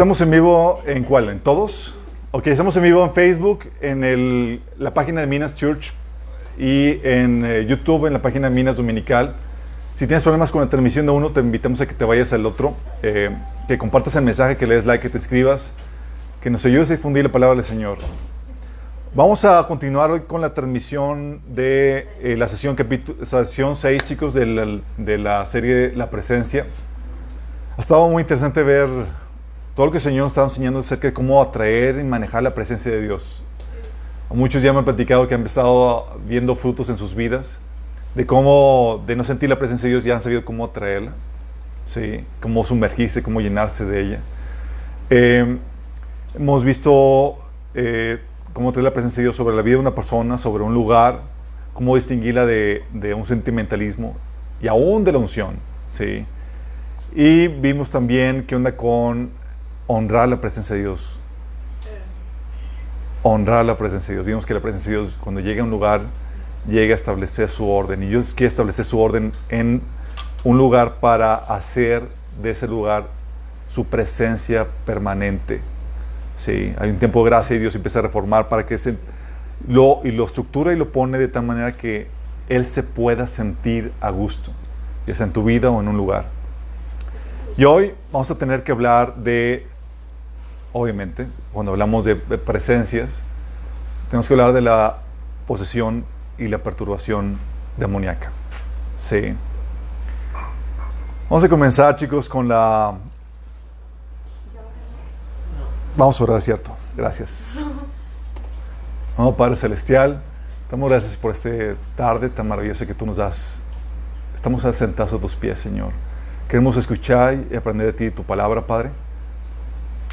Estamos en vivo en cuál? ¿En todos? Ok, estamos en vivo en Facebook, en el, la página de Minas Church y en eh, YouTube, en la página de Minas Dominical. Si tienes problemas con la transmisión de uno, te invitamos a que te vayas al otro, eh, que compartas el mensaje, que le des like, que te escribas, que nos ayudes a difundir la palabra del Señor. Vamos a continuar hoy con la transmisión de eh, la sesión, sesión 6, chicos, de la, de la serie La Presencia. Ha estado muy interesante ver todo lo que el Señor nos está enseñando acerca de cómo atraer y manejar la presencia de Dios. Muchos ya me han platicado que han estado viendo frutos en sus vidas, de cómo, de no sentir la presencia de Dios, ya han sabido cómo atraerla, ¿sí? cómo sumergirse, cómo llenarse de ella. Eh, hemos visto eh, cómo traer la presencia de Dios sobre la vida de una persona, sobre un lugar, cómo distinguirla de, de un sentimentalismo y aún de la unción. ¿sí? Y vimos también qué onda con honrar la presencia de Dios. Honrar la presencia de Dios. Vimos que la presencia de Dios, cuando llega a un lugar, llega a establecer su orden. Y Dios quiere establecer su orden en un lugar para hacer de ese lugar su presencia permanente. Sí, hay un tiempo de gracia y Dios empieza a reformar para que se lo, y lo estructura y lo pone de tal manera que Él se pueda sentir a gusto, ya sea en tu vida o en un lugar. Y hoy vamos a tener que hablar de obviamente, cuando hablamos de presencias, tenemos que hablar de la posesión y la perturbación demoníaca. Sí. Vamos a comenzar, chicos, con la... Vamos a orar, ¿cierto? Gracias. Vamos, Padre Celestial, damos gracias por esta tarde tan maravillosa que tú nos das. Estamos sentados a tus pies, Señor. Queremos escuchar y aprender de ti tu palabra, Padre.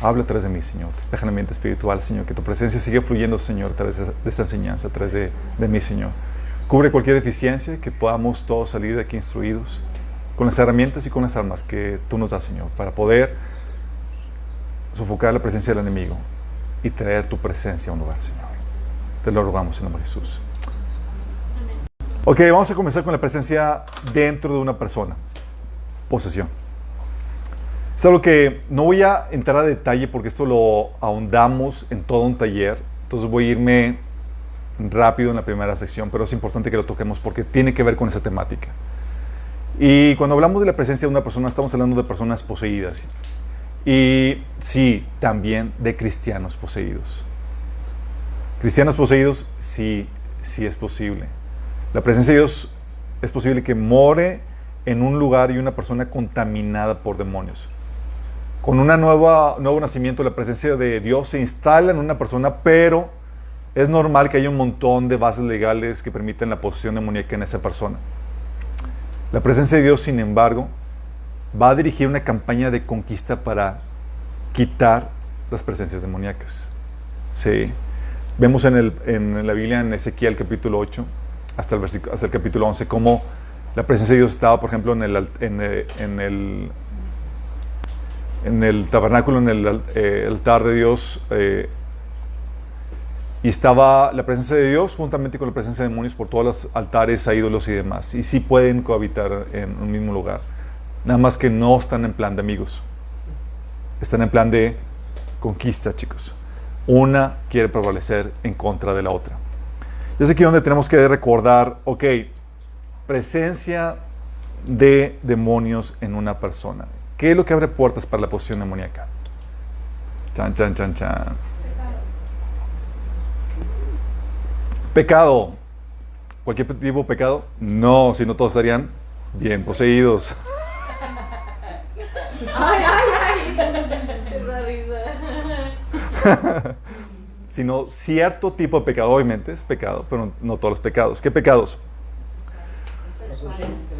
Habla a través de mí, Señor. Despeja la mente espiritual, Señor. Que tu presencia siga fluyendo, Señor, a través de esta enseñanza, a través de, de mí, Señor. Cubre cualquier deficiencia, que podamos todos salir de aquí instruidos con las herramientas y con las armas que tú nos das, Señor, para poder sofocar la presencia del enemigo y traer tu presencia a un lugar, Señor. Te lo rogamos en nombre de Jesús. Ok, vamos a comenzar con la presencia dentro de una persona. Posesión. Es algo que no voy a entrar a detalle porque esto lo ahondamos en todo un taller. Entonces voy a irme rápido en la primera sección, pero es importante que lo toquemos porque tiene que ver con esa temática. Y cuando hablamos de la presencia de una persona, estamos hablando de personas poseídas. Y sí, también de cristianos poseídos. Cristianos poseídos, sí, sí es posible. La presencia de Dios es posible que more en un lugar y una persona contaminada por demonios con un nuevo nacimiento, la presencia de Dios se instala en una persona, pero es normal que haya un montón de bases legales que permiten la posesión demoníaca en esa persona. La presencia de Dios, sin embargo, va a dirigir una campaña de conquista para quitar las presencias demoníacas. Sí. Vemos en, el, en la Biblia, en Ezequiel capítulo 8, hasta el, hasta el capítulo 11, cómo la presencia de Dios estaba, por ejemplo, en el, en, en el en el tabernáculo, en el eh, altar de Dios, eh, y estaba la presencia de Dios juntamente con la presencia de demonios por todos los altares a ídolos y demás. Y sí pueden cohabitar en un mismo lugar. Nada más que no están en plan de amigos. Están en plan de conquista, chicos. Una quiere prevalecer en contra de la otra. Y es aquí donde tenemos que recordar, ok, presencia de demonios en una persona. ¿Qué es lo que abre puertas para la posición demoníaca? Chan, chan, chan, chan. Pecado. ¿Cualquier tipo de pecado? No, si no todos estarían bien poseídos. Ay, ay, ay. Esa risa. Sino cierto tipo de pecado, obviamente es pecado, pero no todos los pecados. ¿Qué pecados?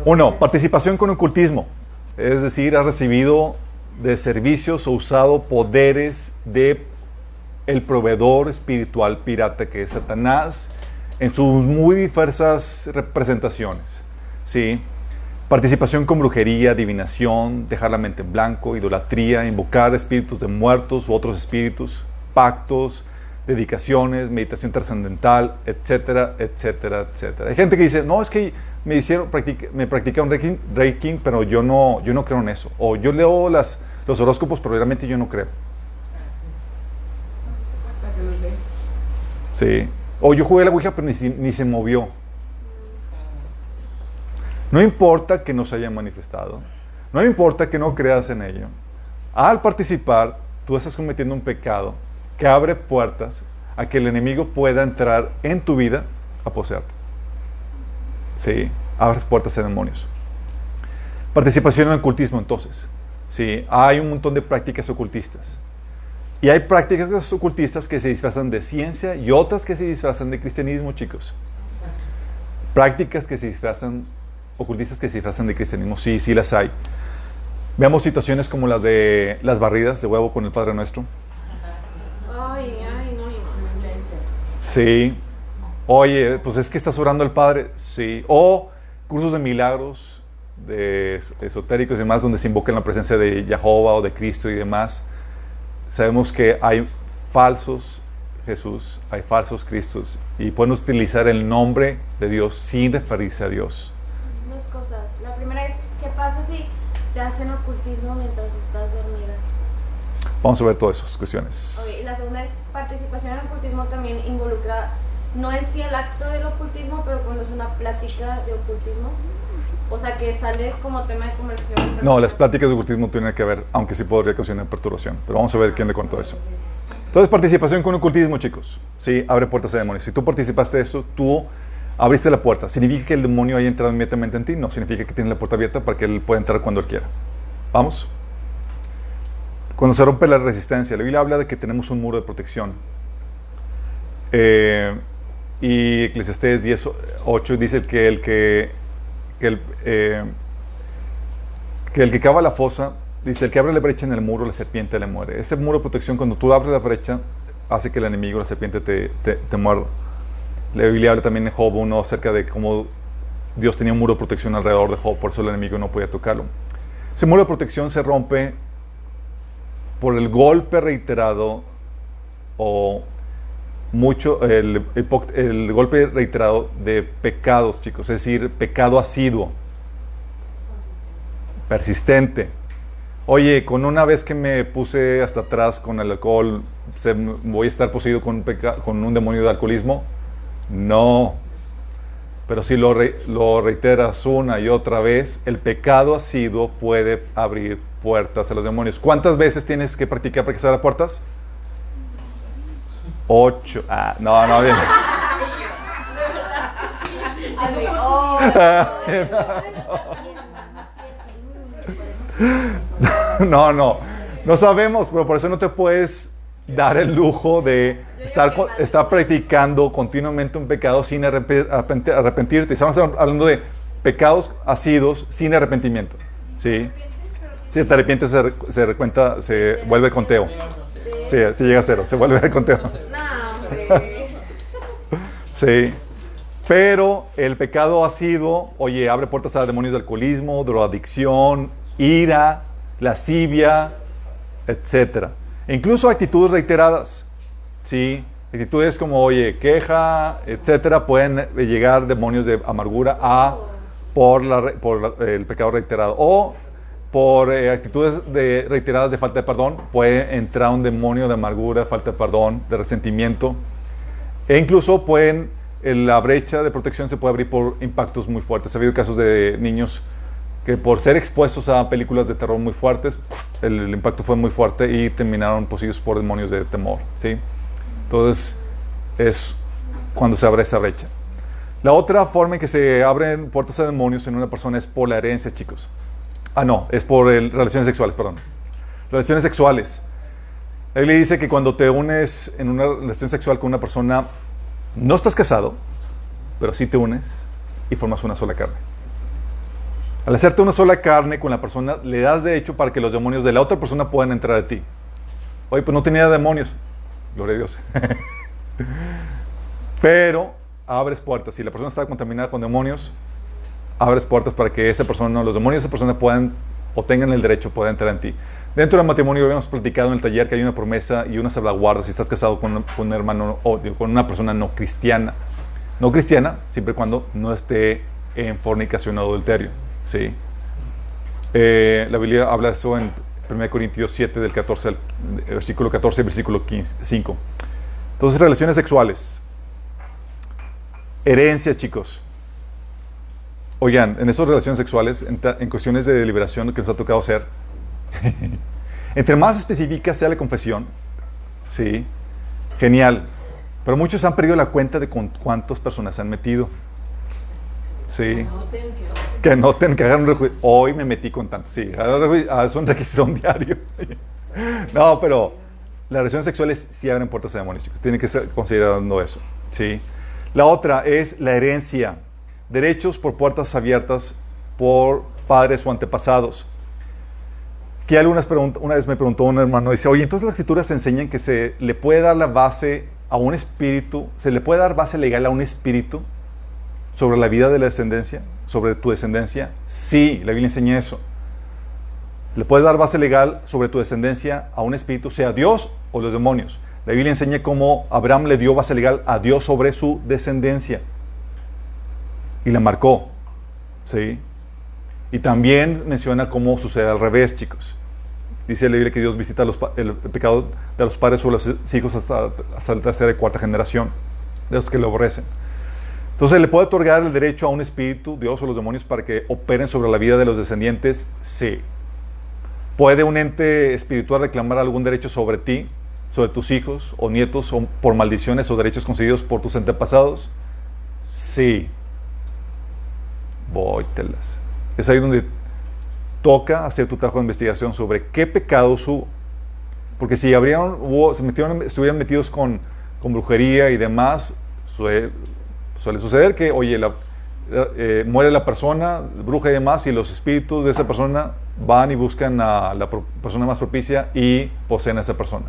Uno, participación con ocultismo es decir, ha recibido de servicios o usado poderes de el proveedor espiritual pirata que es Satanás en sus muy diversas representaciones. ¿sí? Participación con brujería, adivinación, dejar la mente en blanco, idolatría, invocar espíritus de muertos u otros espíritus, pactos, dedicaciones, meditación trascendental, etcétera, etcétera, etcétera. Hay gente que dice, no, es que me hicieron, me practicaron Reiki, Reiki, pero yo no, yo no creo en eso. O yo leo las, los horóscopos, pero realmente yo no creo. Sí. O yo jugué la Ouija, pero ni, ni se movió. No importa que no se haya manifestado. No importa que no creas en ello. Al participar, tú estás cometiendo un pecado que abre puertas a que el enemigo pueda entrar en tu vida a poseerte. Sí, abres puertas a demonios. Participación en el ocultismo, entonces. Sí, hay un montón de prácticas ocultistas. Y hay prácticas ocultistas que se disfrazan de ciencia y otras que se disfrazan de cristianismo, chicos. Prácticas que se disfrazan, ocultistas que se disfrazan de cristianismo, sí, sí las hay. Veamos situaciones como las de las barridas de huevo con el Padre Nuestro. Sí. Oye, pues es que estás orando al Padre. Sí. O cursos de milagros, de esotéricos y demás, donde se invoca la presencia de Jehová o de Cristo y demás. Sabemos que hay falsos Jesús, hay falsos Cristos y pueden utilizar el nombre de Dios sin referirse a Dios. Dos cosas. La primera es, ¿qué pasa si te hacen ocultismo mientras estás dormida. Vamos a ver todas esas cuestiones. y la segunda es participación en ocultismo también involucra, no en sí el acto del ocultismo, pero cuando es una plática de ocultismo. O sea, que sale como tema de conversación. No, las pláticas de ocultismo tienen que ver, aunque sí podría causar perturbación. Pero vamos a ver quién le contó eso. Entonces, participación con ocultismo, chicos. Sí, abre puertas a demonios. Si tú participaste de eso, tú abriste la puerta. ¿Significa que el demonio haya entrado inmediatamente en ti? No, significa que tienes la puerta abierta para que él pueda entrar cuando él quiera. ¿Vamos? Cuando se rompe la resistencia, la Biblia habla de que tenemos un muro de protección. Eh, y Eclesiastés 10, 8 dice que el que, que el, eh, que el que cava la fosa, dice, el que abre la brecha en el muro, la serpiente le muere. Ese muro de protección, cuando tú abres la brecha, hace que el enemigo, la serpiente, te, te, te muerda. La Biblia habla también en Job 1 acerca de cómo Dios tenía un muro de protección alrededor de Job, por eso el enemigo no podía tocarlo. Ese muro de protección se rompe por el golpe reiterado o mucho, el, golpe reiterado de pecados, chicos, es decir, pecado asiduo, persistente. Oye, con una vez que me puse hasta atrás con el alcohol, voy a estar poseído con con un demonio de alcoholismo. No. Pero si lo, lo reiteras una y otra vez, el pecado asiduo puede abrir puertas a los demonios. ¿Cuántas veces tienes que practicar para que se abran puertas? Ocho. Ah, no, no, bien. No, no. No sabemos, pero por eso no te puedes dar el lujo de estar, estar practicando continuamente un pecado sin arrepentirte. Estamos hablando de pecados asidos sin arrepentimiento. ¿Sí? Si te arrepientes, se, se recuenta, se vuelve conteo. Sí, si llega a cero, se vuelve de conteo. Sí. Pero el pecado asiduo, oye, abre puertas a demonios de alcoholismo, drogadicción, ira, lascivia, etc. E incluso actitudes reiteradas. ¿sí? Actitudes como, oye, queja, etcétera, pueden llegar demonios de amargura a por, la, por el pecado reiterado. O por eh, actitudes de, reiteradas de falta de perdón, puede entrar un demonio de amargura, de falta de perdón, de resentimiento. E incluso pueden, la brecha de protección se puede abrir por impactos muy fuertes. Ha habido casos de niños que por ser expuestos a películas de terror muy fuertes, el, el impacto fue muy fuerte y terminaron poseídos por demonios de temor. ¿sí? Entonces, es cuando se abre esa brecha. La otra forma en que se abren puertas a demonios en una persona es por la herencia, chicos. Ah, no, es por relaciones sexuales, perdón. Relaciones sexuales. Él le dice que cuando te unes en una relación sexual con una persona, no estás casado, pero sí te unes y formas una sola carne. Al hacerte una sola carne con la persona, le das de hecho para que los demonios de la otra persona puedan entrar a ti. Oye, pues no tenía demonios. Gloria a Dios. Pero abres puertas. Si la persona está contaminada con demonios, abres puertas para que esa persona, los demonios de esa persona puedan o tengan el derecho, puedan entrar en ti. Dentro del matrimonio habíamos platicado en el taller que hay una promesa y una salvaguarda si estás casado con, un hermano o con una persona no cristiana. No cristiana, siempre y cuando no esté en fornicación o adulterio. ¿sí? Eh, la Biblia habla de eso en 1 Corintios 7, del 14 al, versículo 14 y versículo 5. Entonces, relaciones sexuales. Herencia, chicos. Oigan, en esas relaciones sexuales, en, en cuestiones de deliberación que nos ha tocado hacer, entre más específica sea la confesión, sí, genial. Pero muchos han perdido la cuenta de con cuántas personas se han metido. Sí. Que noten, que hagan un Hoy me metí con tanto. Sí, es un requisito diario. no, pero las relaciones sexuales sí abren puertas a demonios, chicos. Tienen que ser considerando eso. Sí. La otra es la herencia. Derechos por puertas abiertas por padres o antepasados. Que algunas una vez me preguntó un hermano, dice, oye, entonces las escrituras enseñan que se le puede dar la base a un espíritu, se le puede dar base legal a un espíritu sobre la vida de la descendencia, sobre tu descendencia. Sí, la Biblia enseña eso. Le puedes dar base legal sobre tu descendencia a un espíritu, sea Dios o los demonios. La Biblia enseña cómo Abraham le dio base legal a Dios sobre su descendencia. Y la marcó. ¿Sí? Y también menciona cómo sucede al revés, chicos. Dice la Biblia que Dios visita el pecado de los padres sobre los hijos hasta, hasta la tercera y cuarta generación, de los que lo aborrecen. Entonces, ¿le puede otorgar el derecho a un espíritu, Dios o los demonios, para que operen sobre la vida de los descendientes? Sí. ¿Puede un ente espiritual reclamar algún derecho sobre ti, sobre tus hijos o nietos, o por maldiciones o derechos concedidos por tus antepasados? Sí. Vóytelas. Es ahí donde toca hacer tu trabajo de investigación sobre qué pecados hubo. Porque si hubo- se metieron, estuvieran metidos con, con brujería y demás, suele, suele suceder que, oye, eh, muere la persona, bruja y demás, y los espíritus de esa persona van y buscan a la persona más propicia y poseen a esa persona.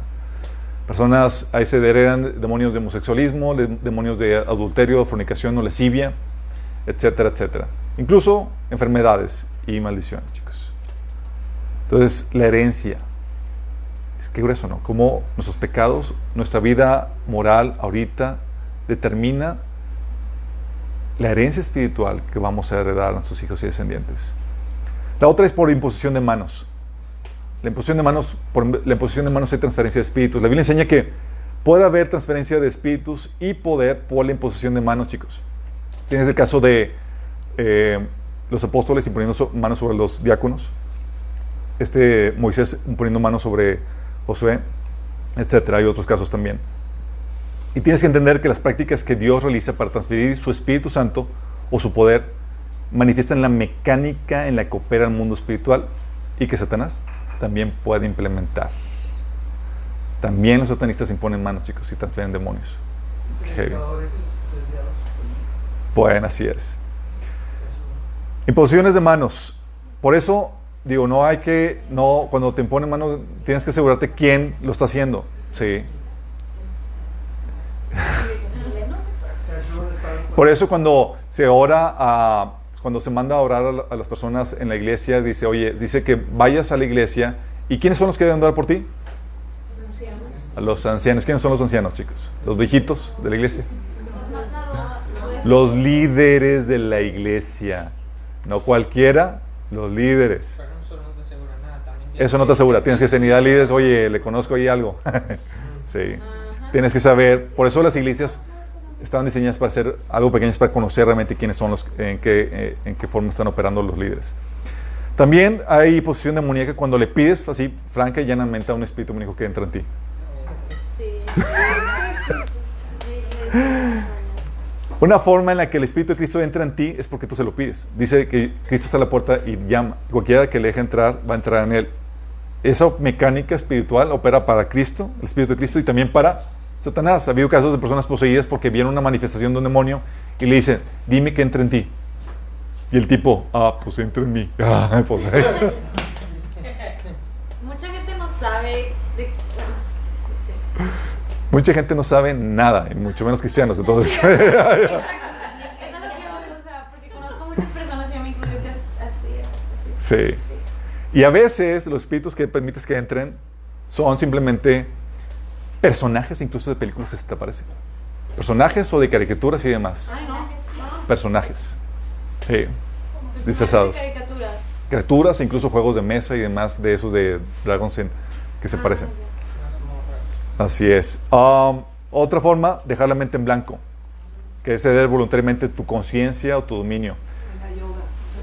Personas ahí se heredan demonios de homosexualismo, de- demonios de adulterio, fornicación o lascivia, etcétera, etcétera. Incluso enfermedades y maldiciones, chicos. Entonces, la herencia. Es que grueso, ¿no? Cómo nuestros pecados, nuestra vida moral ahorita determina la herencia espiritual que vamos a heredar a nuestros hijos y descendientes. La otra es por imposición de manos. La imposición de manos, por la imposición de manos hay transferencia de espíritus. La Biblia enseña que puede haber transferencia de espíritus y poder por la imposición de manos, chicos. Tienes el caso de eh, los apóstoles imponiendo manos sobre los diáconos. Este Moisés poniendo manos sobre Josué, etcétera. Hay otros casos también. Y tienes que entender que las prácticas que Dios realiza para transferir su Espíritu Santo o su poder manifiestan la mecánica en la que opera el mundo espiritual y que Satanás también puede implementar. También los satanistas imponen manos, chicos, y transfieren demonios. Heavy. Bueno, así es. Imposiciones de manos. Por eso, digo, no hay que, no, cuando te imponen manos, tienes que asegurarte quién lo está haciendo. Sí. Por eso cuando se ora a, cuando se manda a orar a, la- a las personas en la iglesia, dice, oye, dice que vayas a la iglesia. ¿Y quiénes son los que deben orar por ti? A los ancianos. ¿Quiénes son los ancianos, chicos? Los viejitos de la iglesia. Los líderes de la iglesia. No cualquiera, los líderes. Pero eso no te asegura nada. También Eso no te asegura. Tienes que ser líderes. Oye, le conozco ahí algo. sí. Tienes que saber. Por eso las iglesias están diseñadas para ser algo pequeñas para conocer realmente quiénes son los, en qué, eh, en qué forma están operando los líderes. También hay posición demoníaca cuando le pides así, franca y llanamente a un espíritu demoníaco que entra en ti. Sí. Una forma en la que el Espíritu de Cristo entra en ti es porque tú se lo pides. Dice que Cristo está a la puerta y llama. Cualquiera que le deje entrar va a entrar en él. Esa mecánica espiritual opera para Cristo, el Espíritu de Cristo, y también para Satanás. Ha habido casos de personas poseídas porque vieron una manifestación de un demonio y le dicen, dime que entra en ti. Y el tipo, ah, pues entra en mí. Ah, pues, eh. Mucha gente no sabe de. Sí. Mucha gente no sabe nada, y mucho menos cristianos. Entonces, Eso es lo que o sea, porque conozco muchas personas y yo me incluyo que es así, así. Sí. Y a veces los espíritus que permites que entren son simplemente personajes incluso de películas que se te aparecen. Personajes o de caricaturas y demás. Ay, no. Personajes. Sí. Disfrazados. Caricaturas. Criaturas, incluso juegos de mesa y demás de esos de Dragon's Den que se Ah, parecen. Así es. Otra forma, dejar la mente en blanco. que es ceder voluntariamente tu conciencia o tu dominio.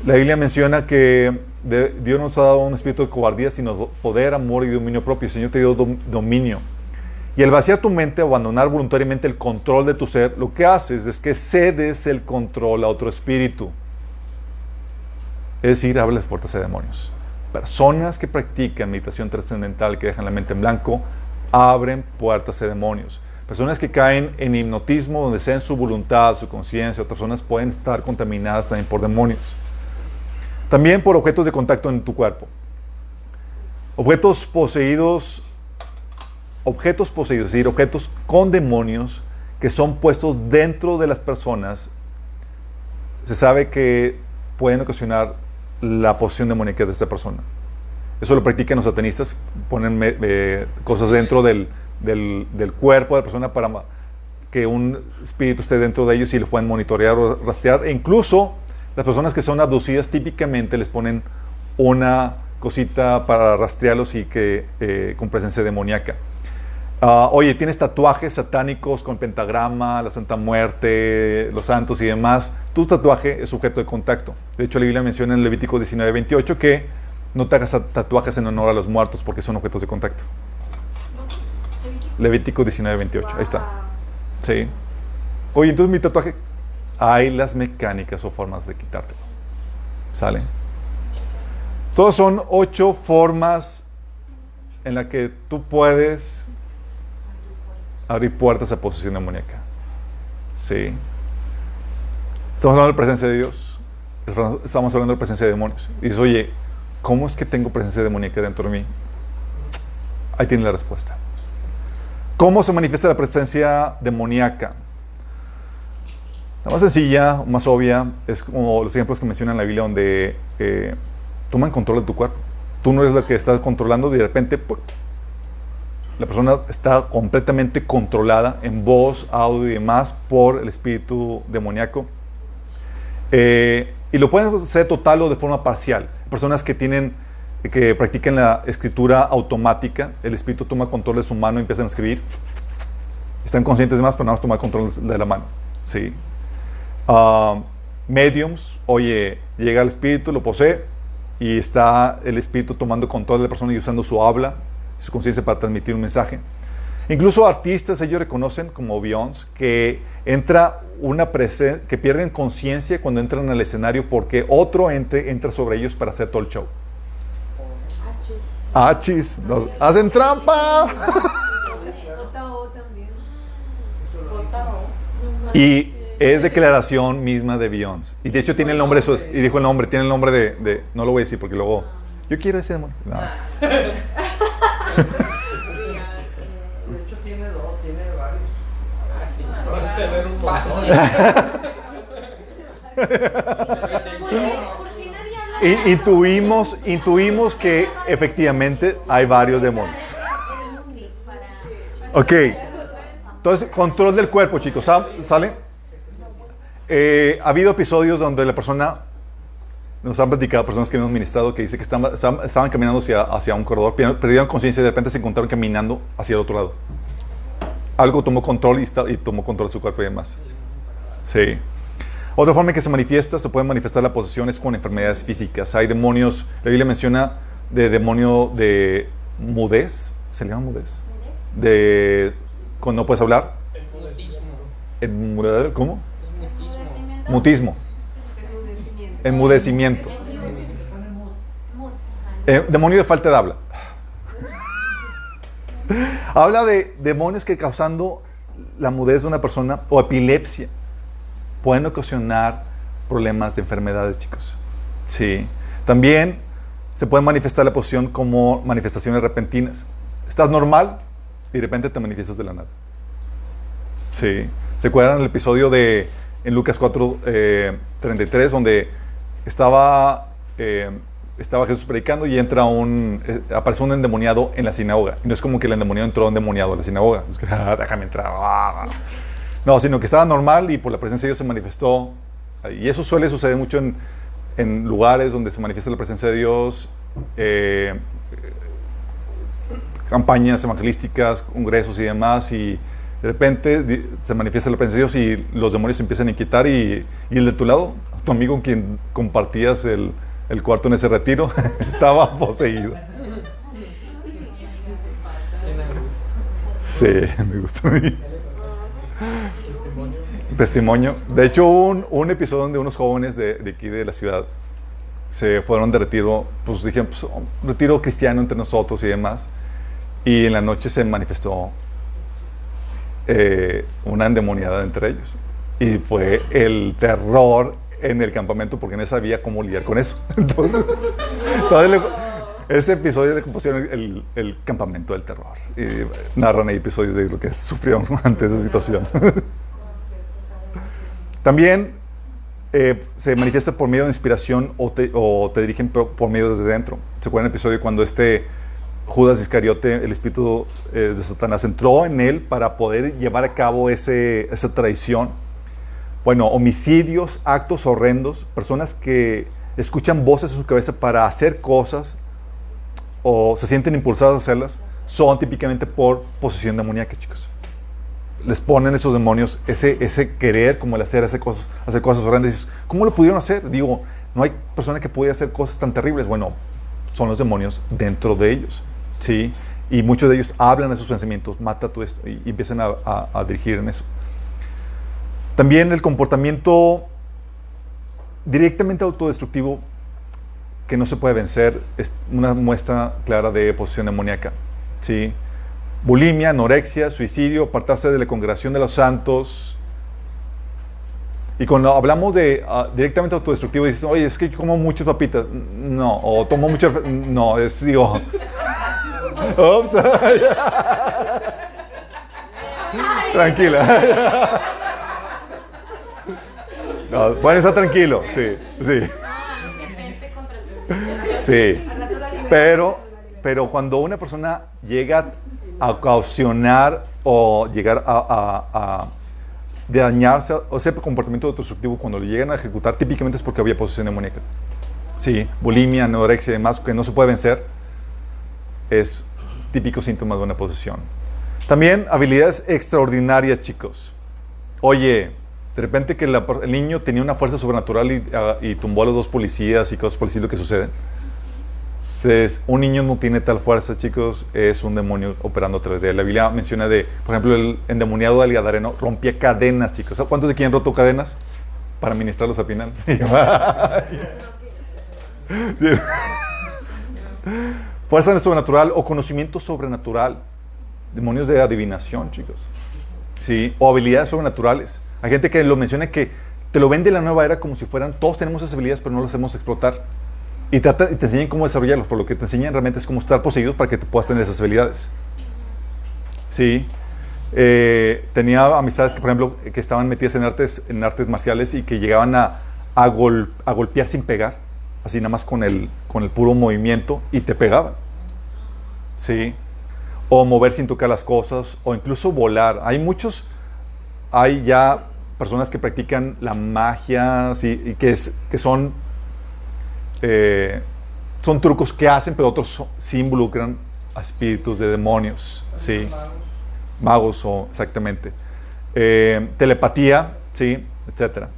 La Biblia menciona que de- Dios nos ha dado un espíritu de cobardía, sino poder, amor y dominio propio. El Señor te dio dom- dominio. Y al vaciar tu mente, abandonar voluntariamente el control de tu ser, lo que haces es que cedes el control a otro espíritu. Es decir, abre las puertas a demonios. Personas que practican meditación trascendental, que dejan la mente en blanco, abren puertas a demonios. Personas que caen en hipnotismo, donde ceden su voluntad, su conciencia, otras personas pueden estar contaminadas también por demonios. También por objetos de contacto en tu cuerpo. Objetos poseídos, objetos poseídos, es decir, objetos con demonios que son puestos dentro de las personas, se sabe que pueden ocasionar la posesión demoníaca de esta persona. Eso lo practican los satanistas, ponen eh, cosas dentro del, del- cuerpo de la persona para que un espíritu esté dentro de ellos y los pueden monitorear o rastrear. E incluso las personas que son abducidas típicamente les ponen una cosita para rastrearlos y que eh, con presencia demoníaca. Ah, oye, tienes tatuajes satánicos con pentagrama, la Santa Muerte, los santos y demás. Tu tatuaje es sujeto de contacto. De hecho, la Biblia menciona en Levítico 19, 28 que no te hagas tatuajes en honor a los muertos porque son objetos de contacto. Levítico 19, 28. Ahí está. Sí. Oye, entonces mi tatuaje. Hay las mecánicas o formas de quitártelo. ¿Sale? Todos son ocho formas en las que tú puedes abrir puertas a posesión demoníaca. Sí. Estamos hablando de la presencia de Dios. Estamos hablando de la presencia de demonios. Y dices, oye, ¿cómo es que tengo presencia demoníaca dentro de mí? Ahí tiene la respuesta. ¿Cómo se manifiesta la presencia demoníaca? La más sencilla, más obvia, es como los ejemplos que menciona en la Biblia donde eh, toman control de tu cuerpo. Tú no eres lo que estás controlando y de repente la persona está completamente controlada en voz, audio y demás por el espíritu demoníaco. Eh, y lo pueden hacer total o de forma parcial. Personas que tienen, que practican la escritura automática, el espíritu toma control de su mano y empiezan a escribir. Están conscientes de más, pero nada más tomar control de la mano. ¿sí? Ah, mediums, oye, llega el espíritu, lo posee y está el espíritu tomando control de la persona y usando su habla, su conciencia para transmitir un mensaje. Incluso artistas ellos reconocen como Beyoncé que entra una que pierden conciencia cuando entran al escenario porque otro ente entra sobre ellos para hacer todo el show. Ah, chis, nos hacen trampa. Y es declaración misma de Beyoncé. Y de hecho tiene el nombre, y dijo el nombre, tiene el nombre de, no lo voy a decir porque luego, yo quiero ese demonio. No. De hecho tiene dos, tiene varios. Así. Van a tener un Y, intuimos, que efectivamente hay varios demonios. Ok. Entonces, control del cuerpo, chicos. ¿sa- ¿Sale? Eh, ha habido episodios donde la persona, nos han platicado personas que hemos ministrado, que dice que estaban, caminando hacia, hacia un corredor, per- perdieron conciencia y de repente se encontraron caminando hacia el otro lado. Algo tomó control y, está- y tomó control de su cuerpo y demás. Sí. Otra forma en que se manifiesta, se puede manifestar la posesión es con enfermedades físicas. Hay demonios, la Biblia menciona de demonio de mudez, ¿se le llama mudez? De cuando no puedes hablar, El mutismo. ¿cómo? Es mutismo. Mutismo, Enmudecimiento. enmudecimiento. Eh, demonio de falta de habla. Habla de demonios que causando la mudez de una persona o epilepsia pueden ocasionar problemas de enfermedades, chicos. Sí. También se puede manifestar la posición como manifestaciones repentinas. Estás normal y de repente te manifiestas de la nada. Sí. ¿Se acuerdan el episodio de en Lucas 4, eh, 33, donde estaba, eh, estaba Jesús predicando y entra un, eh, aparece un endemoniado en la sinagoga? Y no es como que el endemoniado entró endemoniado a la sinagoga. Es que, "Ah, déjame entrar. ah". No, sino que estaba normal y por la presencia de Dios se manifestó. Y eso suele suceder mucho en, lugares donde se manifiesta la presencia de Dios. eh, campañas evangelísticas, congresos y demás, y de repente se manifiesta la presencia de Dios y los demonios se empiezan a inquietar y el de tu lado, tu amigo con quien compartías el, el cuarto en ese retiro, estaba poseído. Sí, me gustó. Testimonio. De hecho, un, episodio donde unos jóvenes de, aquí de la ciudad se fueron de retiro, pues dijeron, pues, un retiro cristiano entre nosotros y demás. Y en la noche se manifestó eh, una endemoniada entre ellos. Y fue el terror en el campamento porque no sabía cómo lidiar con eso. Entonces, ese episodio le compusieron el, el campamento del terror. Y narran ahí episodios de lo que sufrieron ante esa situación. También eh, se manifiesta por medio de inspiración o te, o te dirigen por, por medio desde dentro. ¿Se acuerdan el episodio cuando este Judas Iscariote, el espíritu eh, de Satanás, entró en él para poder llevar a cabo ese, esa traición? Bueno, homicidios, actos horrendos, personas que escuchan voces en su cabeza para hacer cosas o se sienten impulsadas a hacerlas, son típicamente por posesión demoníaca, chicos les ponen esos demonios ese, ese querer como el hacer, hacer cosas, hacer cosas horrendas. Dices, ¿Cómo lo pudieron hacer? Digo, no hay persona que pudiera hacer cosas tan terribles. Bueno, son los demonios dentro de ellos, ¿sí? Y muchos de ellos hablan de sus pensamientos, mata tú esto, y, y empiezan a, a- a dirigir en eso. También el comportamiento directamente autodestructivo que no se puede vencer es una muestra clara de posesión demoníaca, ¿sí? bulimia, anorexia, suicidio, apartarse de la congregación de los santos. Y cuando hablamos de ah, directamente autodestructivo, dices, oye, es que como muchas papitas. No, o tomo muchas. No, es, digo. Tranquila. No, pueden estar tranquilo, sí, sí. Sí. Pero, pero cuando una persona llega a ocasionar o llegar a, a- a dañarse, o ese comportamiento autodestructivo, cuando lo llegan a ejecutar, típicamente es porque había posesión demoníaca. Sí, bulimia, anorexia y demás, que no se puede vencer, es típico síntoma de una posesión. También habilidades extraordinarias, chicos. Oye, de repente que la el niño tenía una fuerza sobrenatural y, ah, y tumbó a los dos policías y cosas por el estilo que suceden. Entonces, un niño no tiene tal fuerza, chicos, es un demonio operando a través de él. La Biblia menciona de, por ejemplo, el endemoniado del Gadareno rompía cadenas, chicos. ¿Sabes ¿Cuántos de aquí han roto cadenas? Para ministrarlos al final. Fuerza sobrenatural o conocimiento sobrenatural. Demonios de adivinación, chicos. Sí, o habilidades sobrenaturales. Hay gente que lo menciona que te lo vende la nueva era como si fueran, todos tenemos esas habilidades, pero no las hacemos explotar. Y, y te enseñan cómo desarrollarlos, por lo que te enseñan realmente es cómo estar poseídos para que te puedas tener esas habilidades. Sí. Eh, tenía amistades que, por ejemplo, que estaban metidas en artes, en artes marciales y que llegaban a, a, gol- a golpear sin pegar, así nada más con el, con el puro movimiento y te pegaban. Sí. O mover sin tocar las cosas, o incluso volar. Hay muchos, hay ya personas que practican la magia, sí, y que, es, que son, eh, son trucos que hacen, pero otros sí involucran a espíritus de demonios, sí, magos o exactamente. Eh, telepatía, sí, etcétera.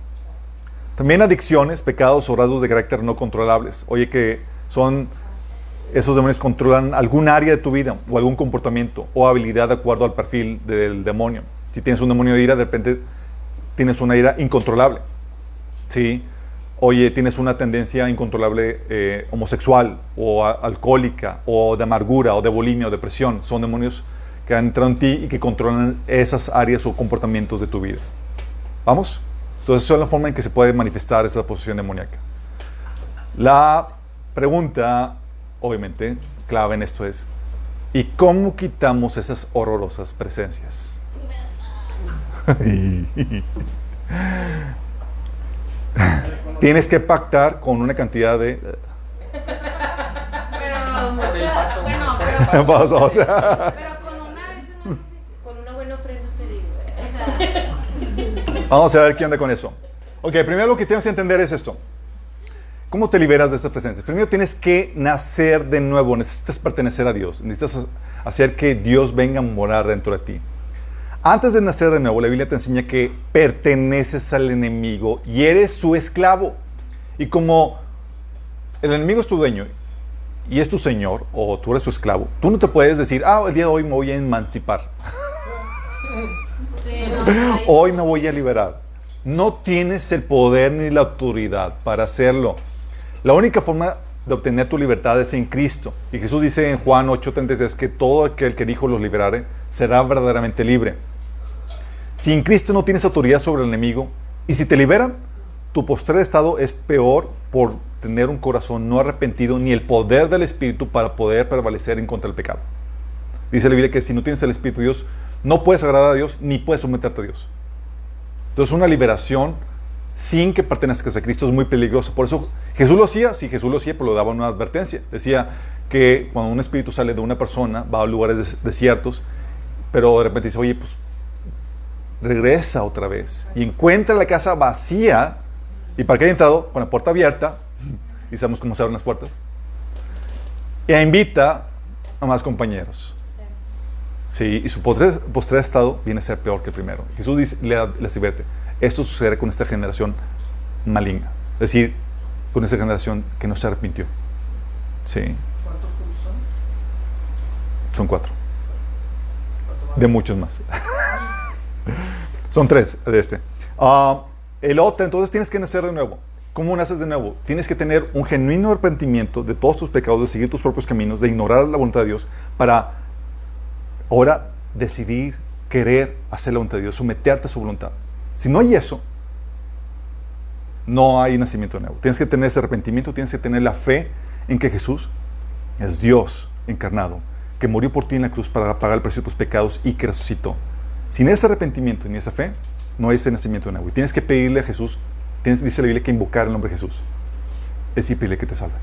También adicciones, pecados o rasgos de carácter no controlables. Oye, que son esos demonios controlan algún área de tu vida o algún comportamiento o habilidad de acuerdo al perfil del demonio. Si tienes un demonio de ira, de repente tienes una ira incontrolable. ¿Sí? Oye, tienes una tendencia incontrolable eh, homosexual o alcohólica o de amargura o de bulimia o depresión. Son demonios que han entrado en ti y que controlan esas áreas o comportamientos de tu vida. ¿Vamos? Entonces, esa es la forma en que se puede manifestar esa posesión demoníaca. La pregunta, obviamente, clave en esto es, ¿y cómo quitamos esas horrorosas presencias? Tienes que pactar con una cantidad de... Pero mucha, bueno, pero, pero con una vez no es suficiente. Con una buena ofrenda te digo. O sea, Vamos a ver qué onda con eso. Ok, primero lo que tienes que entender es esto. ¿Cómo te liberas de estas presencias? Primero tienes que nacer de nuevo, necesitas pertenecer a Dios, necesitas hacer que Dios venga a morar dentro de ti. Antes de nacer de nuevo, la Biblia te enseña que perteneces al enemigo y eres su esclavo. Y como el enemigo es tu dueño y es tu señor, o tú eres su esclavo, tú no te puedes decir, ah, el día de hoy me voy a emancipar. Sí, no, ahí- Hoy me voy a liberar. No tienes el poder ni la autoridad para hacerlo. La única forma de obtener tu libertad es en Cristo. Y Jesús dice en Juan 8:36 que todo aquel que dijo los liberare será verdaderamente libre. Si en Cristo no tienes autoridad sobre el enemigo y si te liberan, tu postrer estado es peor por tener un corazón no arrepentido ni el poder del Espíritu para poder prevalecer en contra del pecado. Dice la Biblia que si no tienes el Espíritu de Dios, no puedes agradar a Dios ni puedes someterte a Dios. Entonces una liberación sin que pertenezcas a Cristo es muy peligrosa. Por eso Jesús lo hacía, sí Jesús lo hacía, pero lo daba una advertencia. Decía que cuando un espíritu sale de una persona, va a lugares des- desiertos, pero de repente dice, oye, pues regresa otra vez y encuentra la casa vacía y para que haya entrado con la puerta abierta, y sabemos cómo se abren las puertas, e invita a más compañeros. Sí, y su postrer, postrer estado viene a ser peor que el primero. Jesús dice, le, les advierte, esto sucede con esta generación maligna. Es decir, con esta generación que no se arrepintió. Sí, ¿Cuántos son? son cuatro. De muchos más. Son tres de este. Ah, el otro, entonces tienes que nacer de nuevo. ¿Cómo naces de nuevo? Tienes que tener un genuino arrepentimiento de todos tus pecados, de seguir tus propios caminos, de ignorar la voluntad de Dios, para ahora decidir, querer hacer la voluntad de Dios, someterte a su voluntad. Si no hay eso, no hay nacimiento nuevo. Tienes que tener ese arrepentimiento, tienes que tener la fe en que Jesús es Dios encarnado, que murió por ti en la cruz para pagar el precio de tus pecados y que resucitó. Sin ese arrepentimiento ni esa fe, no hay ese nacimiento nuevo. Y tienes que pedirle a Jesús, tienes, dice la Biblia, que invocar el nombre de Jesús. Es decir, pedirle que te salve.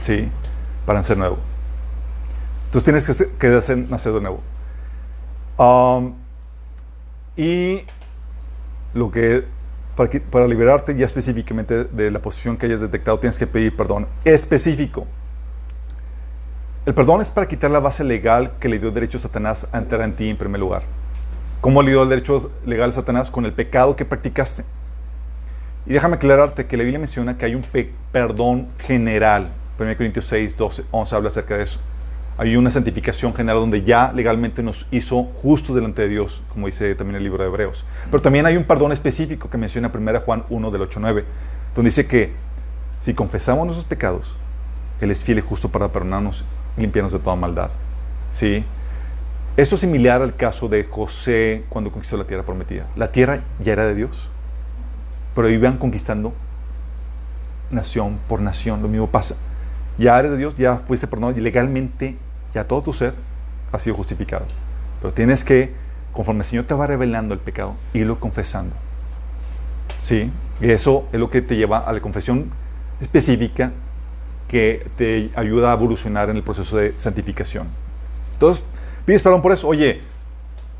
Sí, para nacer nuevo. Entonces tienes que, que nacer de nuevo. Y lo que para, para liberarte ya específicamente de la posición que hayas detectado, tienes que pedir perdón específico. El perdón es para quitar la base legal que le dio derecho a Satanás a entrar en ti en primer lugar. ¿Cómo le dio el derecho legal a Satanás? Con el pecado que practicaste. Y déjame aclararte que la Biblia menciona que hay un pe- perdón general. 1 Corintios 6, 12, 11 habla acerca de eso. Hay una santificación general donde ya legalmente nos hizo justos delante de Dios, como dice también el libro de Hebreos. Pero también hay un perdón específico que menciona 1 Juan 1 del 8 9, donde dice que si confesamos nuestros pecados, Él es fiel y justo para perdonarnos y limpiarnos de toda maldad. ¿Sí? Esto es similar al caso de José cuando conquistó la tierra prometida. La tierra ya era de Dios, pero iban conquistando nación por nación. Lo mismo pasa. Ya eres de Dios, ya fuiste perdonado y legalmente ya todo tu ser ha sido justificado. Pero tienes que, conforme el Señor te va revelando el pecado, irlo confesando. ¿Sí? Y eso es lo que te lleva a la confesión específica que te ayuda a evolucionar en el proceso de santificación. Entonces, pides perdón por eso. Oye,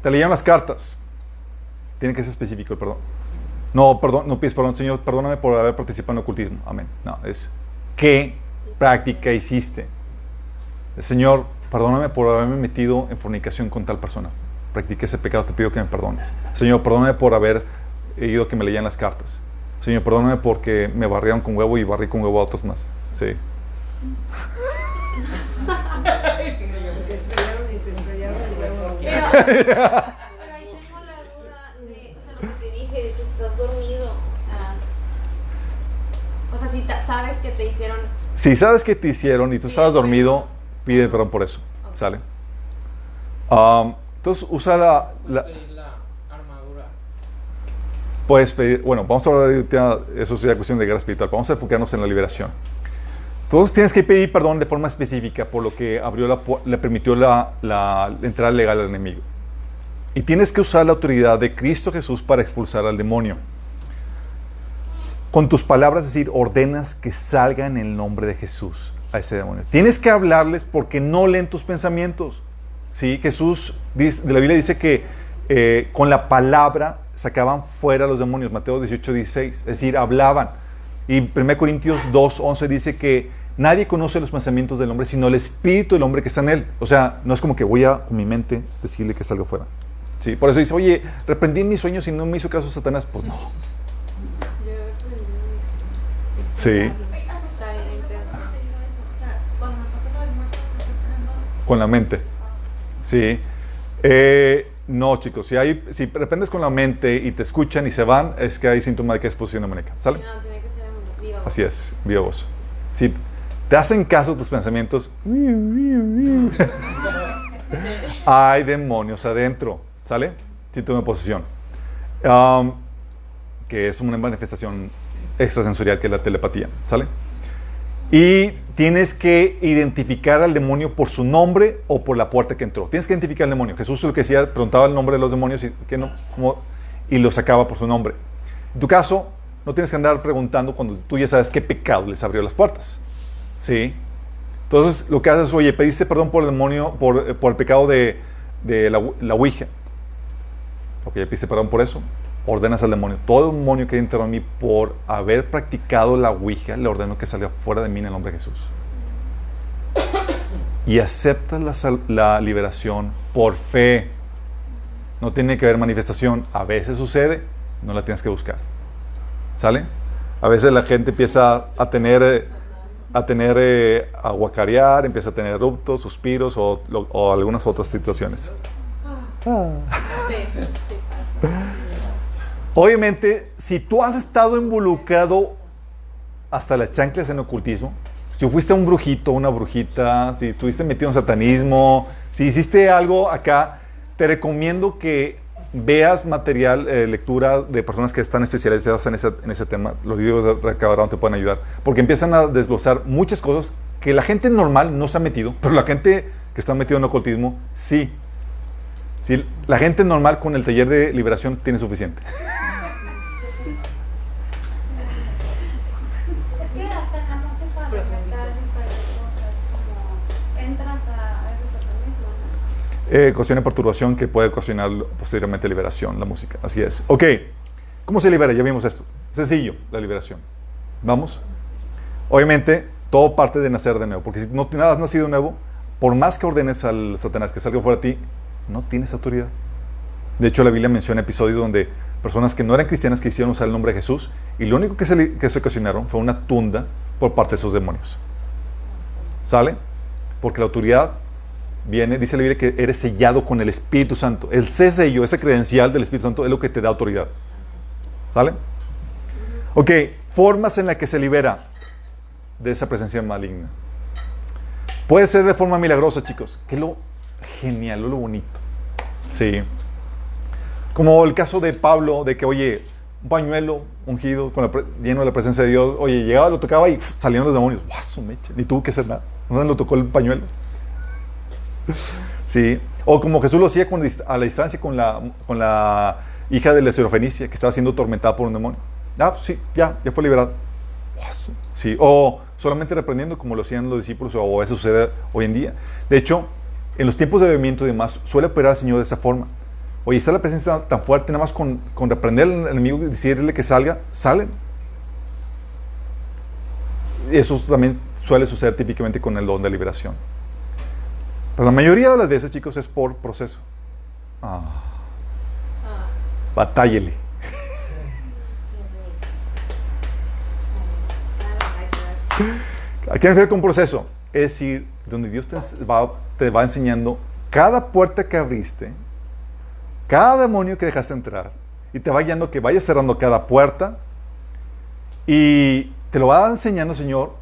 te leían las cartas. Tiene que ser específico el perdón. No, perdón, no pides perdón, Señor, perdóname por haber participado en el ocultismo. Amén. No, es ¿qué práctica hiciste? Señor, perdóname por haberme metido en fornicación con tal persona. Practiqué ese pecado, te pido que me perdones. Señor, perdóname por haber ido que me leían las cartas. Señor, perdóname porque me barrieron con huevo y barrí con huevo a otros más. Sí. Te estrellaron y te estrellaron y luego- Pero, ahí tengo la duda de, o sea, lo que te dije, de si estás dormido, o sea, o sea, si sabes que te hicieron, Si sabes que te hicieron y tú estabas dormido, pide perdón por eso. ¿Sale? Um, entonces usa la, la- Pedir la armadura. Puedes pedir, bueno, vamos a hablar ahorita, eso sería cuestión de guerra espiritual, vamos a enfocarnos en la liberación. Entonces tienes que pedir perdón de forma específica por lo que abrió la, le permitió la, la entrada legal al enemigo. Y tienes que usar la autoridad de Cristo Jesús para expulsar al demonio. Con tus palabras, es decir, ordenas que salga en el nombre de Jesús a ese demonio. Tienes que hablarles porque no leen tus pensamientos. ¿Sí? Jesús, dice, de la Biblia dice que eh, con la palabra sacaban fuera a los demonios, Mateo 18, 16, es decir, hablaban. Y 1 Corintios 2, 11 dice que nadie conoce los pensamientos del hombre, sino el espíritu del hombre que está en él. O sea, no es como que voy a, con mi mente, decirle que salga fuera. Sí, por eso dice, oye, reprendí en mis sueños y no me hizo caso Satanás. Pues no. Sí, con la mente. Sí. Eh, no, chicos, si, hay, si reprendes con la mente y te escuchan y se van, es que hay síntoma de que es posición demoníaca. ¿Sale? No, tiene que ser en vivo. Así es, viva voz. Si te hacen caso tus pensamientos, hay demonios adentro, ¿sale? Síntoma de posesión. Um, que es una manifestación extrasensorial que es la telepatía, ¿sale? Y tienes que identificar al demonio por su nombre o por la puerta que entró. Tienes que identificar al demonio. Jesús lo que decía, preguntaba el nombre de los demonios y, que no, como- y los sacaba por su nombre. En tu caso, no tienes que andar preguntando cuando tú ya sabes qué pecado les abrió las puertas. ¿Sí? Entonces, lo que haces es, oye, pediste perdón por el demonio, por, eh, el pecado de, la, la Ouija. Ok, pediste perdón por eso. Ordenas al demonio. Todo demonio que entró en mí por haber practicado la Ouija, le ordeno que salga fuera de mí en el nombre de Jesús. Y aceptas la, la liberación por fe. No tiene que haber manifestación. A veces sucede, no la tienes que buscar. ¿Sale? A veces la gente empieza a tener, eh, a tener, eh, a guacarear, empieza a tener eruptos, suspiros o, lo- o algunas otras situaciones. Sí. Obviamente, si tú has estado involucrado hasta las chanclas en ocultismo, si fuiste un brujito, una brujita, si estuviste metido en satanismo, si hiciste algo acá, te recomiendo que veas material, eh, lectura de personas que están especializadas en ese, en ese tema. Los libros de Recabarón te pueden ayudar, porque empiezan a desglosar muchas cosas que la gente normal no se ha metido, pero la gente que está metido en ocultismo sí. Sí, la gente normal con el taller de liberación tiene suficiente. Es que hasta en la música de metal y cosas, como entras a, a ese satanismo, ¿no? Eh, ocasiona perturbación que puede ocasionar posteriormente liberación, la música. Así es. Ok, ¿cómo se libera? Ya vimos esto. Sencillo, la liberación. ¿Vamos? Obviamente, todo parte de nacer de nuevo, porque si no nada has nacido nuevo, por más que ordenes al Satanás que salga fuera de ti, no tienes autoridad. De hecho, la Biblia menciona episodios donde personas que no eran cristianas quisieron usar el nombre de Jesús y lo único que se, que se ocasionaron fue una tunda por parte de esos demonios. ¿Sale? Porque la autoridad viene, dice la Biblia que eres sellado con el Espíritu Santo. El sello, ese credencial del Espíritu Santo es lo que te da autoridad. ¿Sale? Ok, formas en las que se libera de esa presencia maligna. Puede ser de forma milagrosa, chicos. Que lo genial, lo bonito. Sí. Como el caso de Pablo, de que, oye, un pañuelo ungido, con la lleno de la presencia de Dios, oye, llegaba, lo tocaba y salían los demonios. ¡Guau, mecha! Ni tuvo que hacer nada. No lo tocó el pañuelo. Sí. O como Jesús lo hacía con a la distancia con la, con la hija de la que estaba siendo atormentada por un demonio. Ah, pues sí, ya, ya fue su- Sí. O solamente reprendiendo como lo hacían los discípulos, o eso sucede hoy en día. De hecho, en los tiempos de bebimiento y demás, suele operar el Señor de esa forma. Oye, está la presencia tan fuerte, nada más con, con reprender al enemigo y decirle que salga, salen. Eso también suele suceder típicamente con el don de liberación. Pero la mayoría de las veces, chicos, es por proceso. Ah, Ah, batállele. ¿A qué me refiero con proceso? Es decir, donde Dios te va, te va enseñando cada puerta que abriste, cada demonio que dejaste entrar, y te va guiando que vayas cerrando cada puerta, y te lo va enseñando, Señor,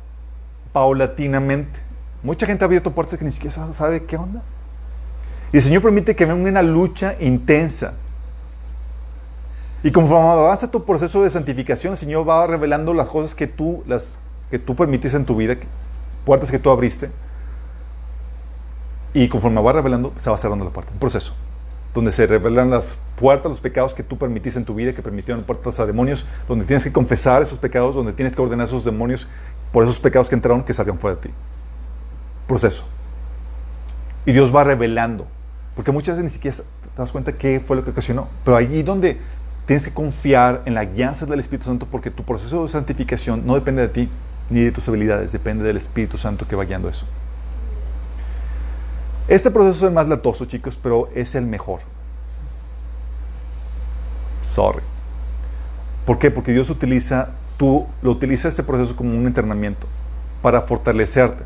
paulatinamente. Mucha gente ha abierto puertas que ni siquiera sa- sabe qué onda. Y el Señor permite que venga una lucha intensa. Y conforme avanza tu proceso de santificación, el Señor va revelando las cosas que tú, las, que tú permitiste en tu vida, puertas que tú abriste. Y conforme va revelando, se va cerrando la puerta. Un proceso. Donde se revelan las puertas, los pecados que tú permitiste en tu vida, que permitieron puertas a demonios, donde tienes que confesar esos pecados, donde tienes que ordenar esos demonios por esos pecados que entraron, que salgan fuera de ti. Proceso. Y Dios va revelando. Porque muchas veces ni siquiera te das cuenta qué fue lo que ocasionó. Pero allí donde tienes que confiar en la guianza del Espíritu Santo, porque tu proceso de santificación no depende de ti ni de tus habilidades, depende del Espíritu Santo que va guiando eso. Este proceso es más latoso, chicos, pero es el mejor. Sorry. ¿Por qué? Porque Dios utiliza, tú lo utiliza este proceso como un entrenamiento para fortalecerte.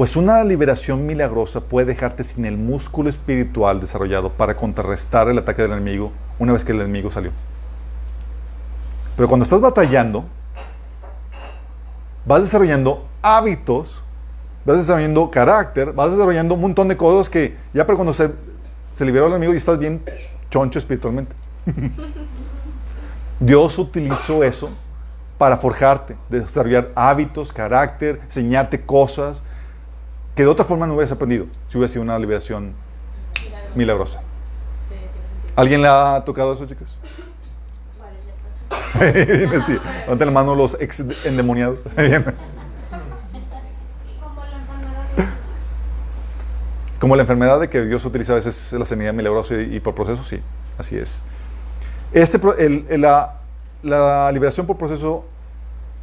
Pues una liberación milagrosa puede dejarte sin el músculo espiritual desarrollado para contrarrestar el ataque del enemigo una vez que el enemigo salió. Pero cuando estás batallando, vas desarrollando hábitos, vas desarrollando carácter, vas desarrollando un montón de cosas que ya para cuando se, se liberó el enemigo y estás bien choncho espiritualmente. Dios utilizó eso para forjarte, desarrollar hábitos, carácter, enseñarte cosas que de otra forma no hubieras aprendido si hubiera sido una liberación milagrosa. ¿Alguien le ha tocado eso, chicos? sí, levanta la mano los ex endemoniados. Como la enfermedad. De que Dios utiliza a veces la sanidad milagrosa y, y por proceso, sí, así es. Este, el- el- la, la liberación por proceso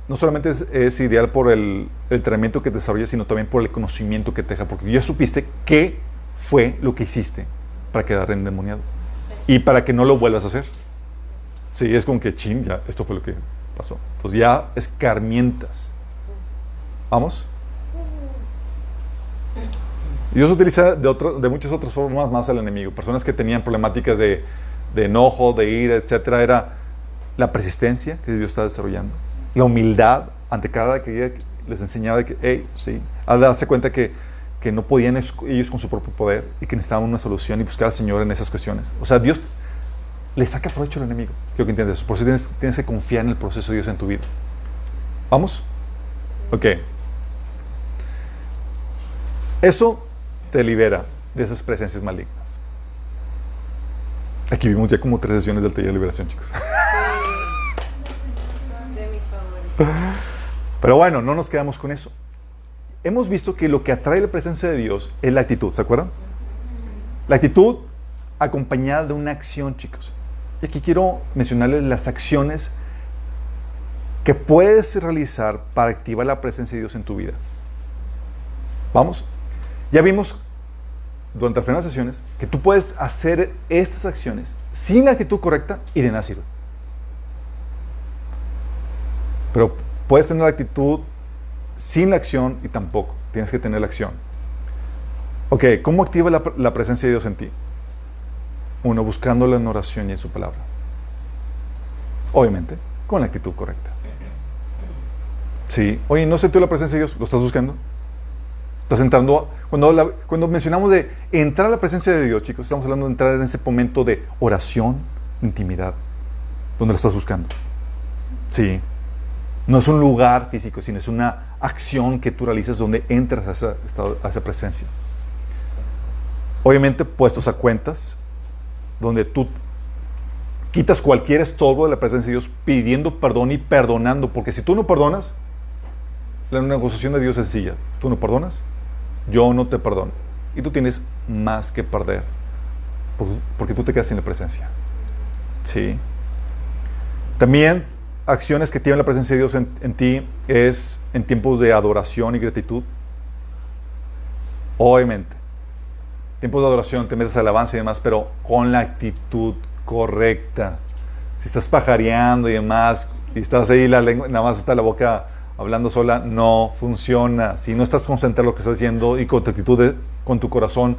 no solamente es, ideal por el, el entrenamiento que desarrollas, sino también por el conocimiento que te deja, porque ya supiste qué fue lo que hiciste para quedar endemoniado y para que no lo vuelvas a hacer. Sí, es como que, chin, ya, esto fue lo que pasó. Entonces ya escarmientas. ¿Vamos? Dios utiliza de, otro- de muchas otras formas más al enemigo. Personas que tenían problemáticas de, de enojo, de ira, etcétera, era la persistencia que Dios está desarrollando, la humildad ante cada que les enseñaba de que, hey, sí, al darse cuenta que, que no podían ellos con su propio poder y que necesitaban una solución y buscar al Señor en esas cuestiones. O sea, Dios le saca provecho al enemigo. Quiero que entiendas eso. Por eso tienes, tienes que confiar en el proceso de Dios en tu vida. ¿Vamos? Ok. Eso te libera de esas presencias malignas. Aquí vimos ya como tres sesiones del taller de liberación, chicos. Pero bueno, no nos quedamos con eso. Hemos visto que lo que atrae la presencia de Dios es la actitud, ¿se acuerdan? La actitud acompañada de una acción, chicos. Y aquí quiero mencionarles las acciones que puedes realizar para activar la presencia de Dios en tu vida. Vamos. Ya vimos durante las primeras sesiones que tú puedes hacer estas acciones sin la actitud correcta y de nada sirve. Pero puedes tener la actitud sin la acción y tampoco. Tienes que tener la acción. Ok, ¿cómo activa la, la presencia de Dios en ti? Uno, buscándola en oración y en su palabra. Obviamente, con la actitud correcta. Sí. Oye, ¿no sentió la presencia de Dios? ¿Lo estás buscando? Estás entrando. Cuando, la- cuando mencionamos de entrar a la presencia de Dios, chicos, estamos hablando de entrar en ese momento de oración, intimidad, donde lo estás buscando. Sí. No es un lugar físico, sino es una acción que tú realizas donde entras a esa, a esa presencia. Obviamente, puestos a cuentas, donde tú quitas cualquier estorbo de la presencia de Dios pidiendo perdón y perdonando, porque si tú no perdonas, la negociación de Dios es sencilla. Tú no perdonas, yo no te perdono. Y tú tienes más que perder, por- porque tú te quedas sin la presencia. Sí. También acciones que tienen la presencia de Dios en, en ti es en tiempos de adoración y gratitud. Obviamente. Tiempos de adoración, te metes alabanza y demás, pero con la actitud correcta. Si estás pajareando y demás, y estás ahí, la lengua, nada más está la boca hablando sola, no funciona. Si no estás concentrado en lo que estás diciendo y con tu actitud, de- con tu corazón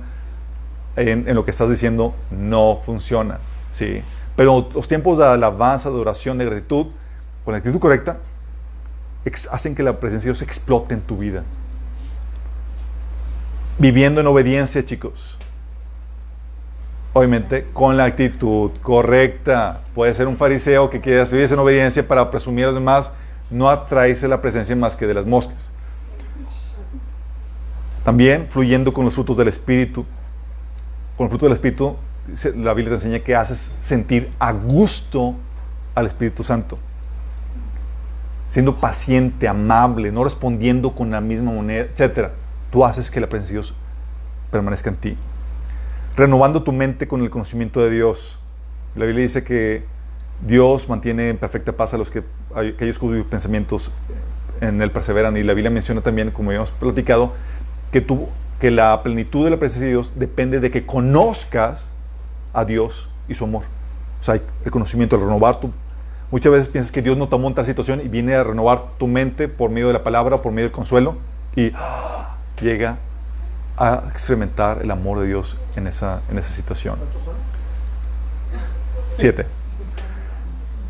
en, en lo que estás diciendo, no funciona. ¿sí? Pero los tiempos de alabanza, de de gratitud, con la actitud correcta, hacen que la presencia de Dios explote en tu vida. Viviendo en obediencia, chicos. Obviamente, con la actitud correcta. Puede ser un fariseo que quiera vivir en obediencia para presumir a los demás, no atraerse la presencia más que de las moscas. También fluyendo con los frutos del Espíritu. Con el fruto del Espíritu, la Biblia te enseña que haces sentir a gusto al Espíritu Santo. Siendo paciente, amable, no respondiendo con la misma moneda, etc. Tú haces que la presencia de Dios permanezca en ti. Renovando tu mente con el conocimiento de Dios. La Biblia dice que Dios mantiene en perfecta paz a los que aquellos cuyos pensamientos en él perseveran. Y la Biblia menciona también, como habíamos platicado, que, tú, que la plenitud de la presencia de Dios depende de que conozcas a Dios y su amor. O sea, el conocimiento, el renovar tu... Muchas veces piensas que Dios no tomó en tal situación y viene a renovar tu mente por medio de la palabra, por medio del consuelo y llega a experimentar el amor de Dios en esa, en esa situación. Siete.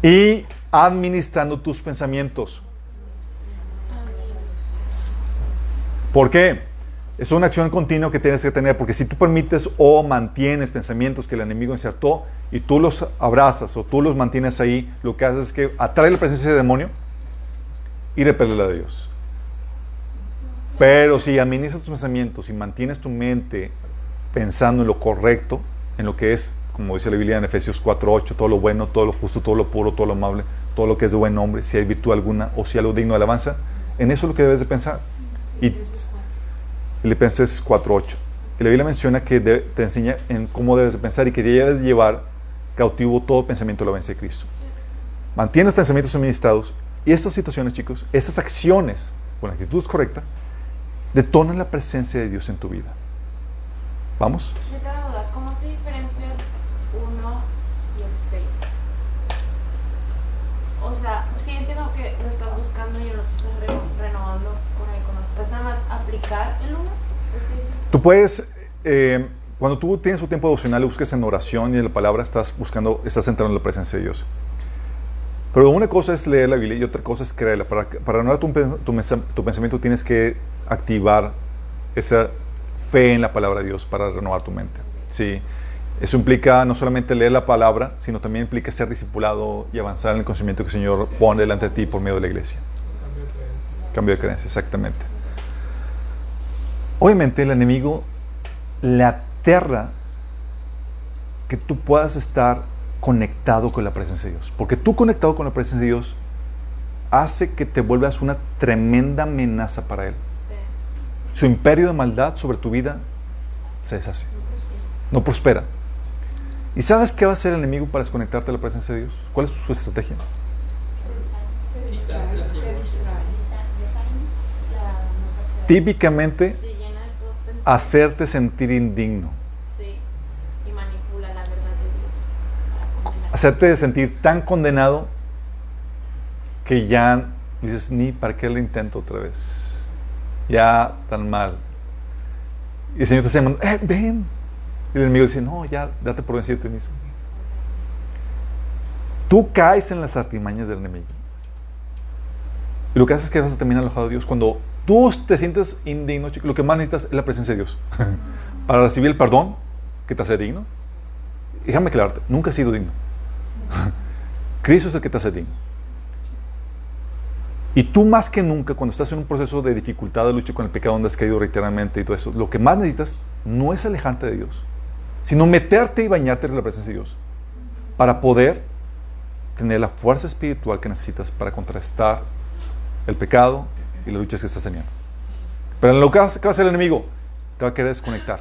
Y administrando tus pensamientos. ¿Por qué? Es una acción continua que tienes que tener, porque si tú permites o mantienes pensamientos que el enemigo insertó y tú los abrazas o tú los mantienes ahí, lo que haces es que atrae la presencia del demonio y repele a Dios. Pero si administras tus pensamientos y mantienes tu mente pensando en lo correcto, en lo que es, como dice la Biblia en Efesios 4:8, todo lo bueno, todo lo justo, todo lo puro, todo lo amable, todo lo que es de buen nombre, si hay virtud alguna o si algo digno de alabanza, en eso es lo que debes de pensar. Y Filipenses 4.8. Y la Biblia menciona que te enseña en cómo debes de pensar y que debes llevar cautivo todo pensamiento a la vence de Cristo. Mantienes pensamientos administrados y estas situaciones, chicos, estas acciones con la actitud correcta, detonan la presencia de Dios en tu vida. ¿Vamos? ¿cómo se el 1 y el 6? O sea, sí entiendo que lo estás buscando y lo estás re- renovando con el conocimiento. ¿Es nada más aplicar el 1? Tú puedes, eh, cuando tú tienes un tiempo devocional buscas en oración y en la palabra, estás buscando, estás entrando en la presencia de Dios. Pero una cosa es leer la Biblia y otra cosa es creerla. Para, para renovar tu, tu, tu pensamiento tienes que activar esa fe en la palabra de Dios para renovar tu mente. Sí. Eso implica no solamente leer la palabra, sino también implica ser discipulado y avanzar en el conocimiento que el Señor pone delante de ti por medio de la iglesia. Cambio de creencia. Cambio de creencia, exactamente. Obviamente el enemigo le aterra que tú puedas estar conectado con la presencia de Dios. Porque tú conectado con la presencia de Dios hace que te vuelvas una tremenda amenaza para Él. Sí. Su imperio de maldad sobre tu vida se deshace. No prospera. ¿Y sabes qué va a hacer el enemigo para desconectarte de la presencia de Dios? ¿Cuál es su estrategia? Típicamente hacerte sentir indigno. Sí. Y manipula la verdad de Dios. para condenar. hacerte sentir tan condenado que ya dices, ni para qué lo intento otra vez. Ya tan mal. Y el Señor te dice, eh, ven. Y el enemigo dice, no, ya, date por vencido a ti mismo. Tú caes en las artimañas del enemigo. Y lo que haces es que vas a terminar alojado de Dios. Cuando tú te sientes indigno, lo que más necesitas es la presencia de Dios. Para recibir el perdón que te hace digno. Déjame aclararte, nunca has sido digno. Cristo es el que te hace digno. Y tú más que nunca, cuando estás en un proceso de dificultad, de lucha con el pecado donde has caído reiteradamente y todo eso, lo que más necesitas no es alejarte de Dios, sino meterte y bañarte en la presencia de Dios para poder tener la fuerza espiritual que necesitas para contrastar el pecado y las luchas que estás teniendo. Pero en lo que hace, ¿qué va a hacer el enemigo, te va a querer desconectar.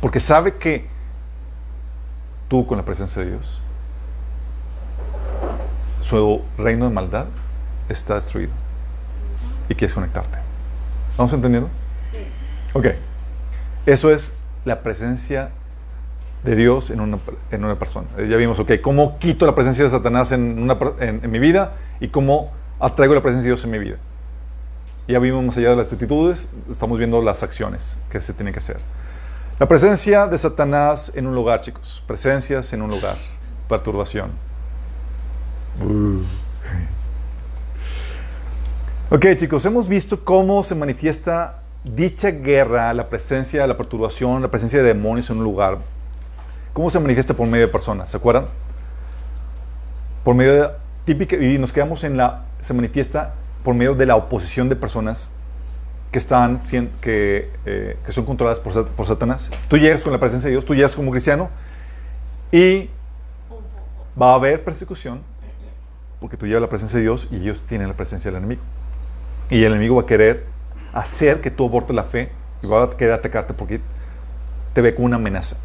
Porque sabe que tú con la presencia de Dios, su reino de maldad está destruido y quieres conectarte. ¿Vamos entendiendo? Sí. Ok. Eso es la presencia de Dios en una, en una persona. Eh, Ya vimos, ok, cómo quito la presencia de Satanás en, una en mi vida y cómo atraigo la presencia de Dios en mi vida. Ya vimos más allá de las actitudes, estamos viendo las acciones que se tienen que hacer. La presencia de Satanás en un lugar, chicos. Presencias en un lugar. Perturbación. Uh. Ok, chicos, hemos visto cómo se manifiesta dicha guerra, la presencia, la perturbación, la presencia de demonios en un lugar. ¿Cómo se manifiesta por medio de personas? ¿Se acuerdan? Por medio de típica, y nos quedamos en la, se manifiesta por medio de la oposición de personas que están, que, eh, que son controladas por, por Satanás. Tú llegas con la presencia de Dios, tú llegas como cristiano y va a haber persecución porque tú llevas la presencia de Dios y ellos tienen la presencia del enemigo. Y el enemigo va a querer hacer que tú abortes la fe y va a querer atacarte porque te ve como una amenaza.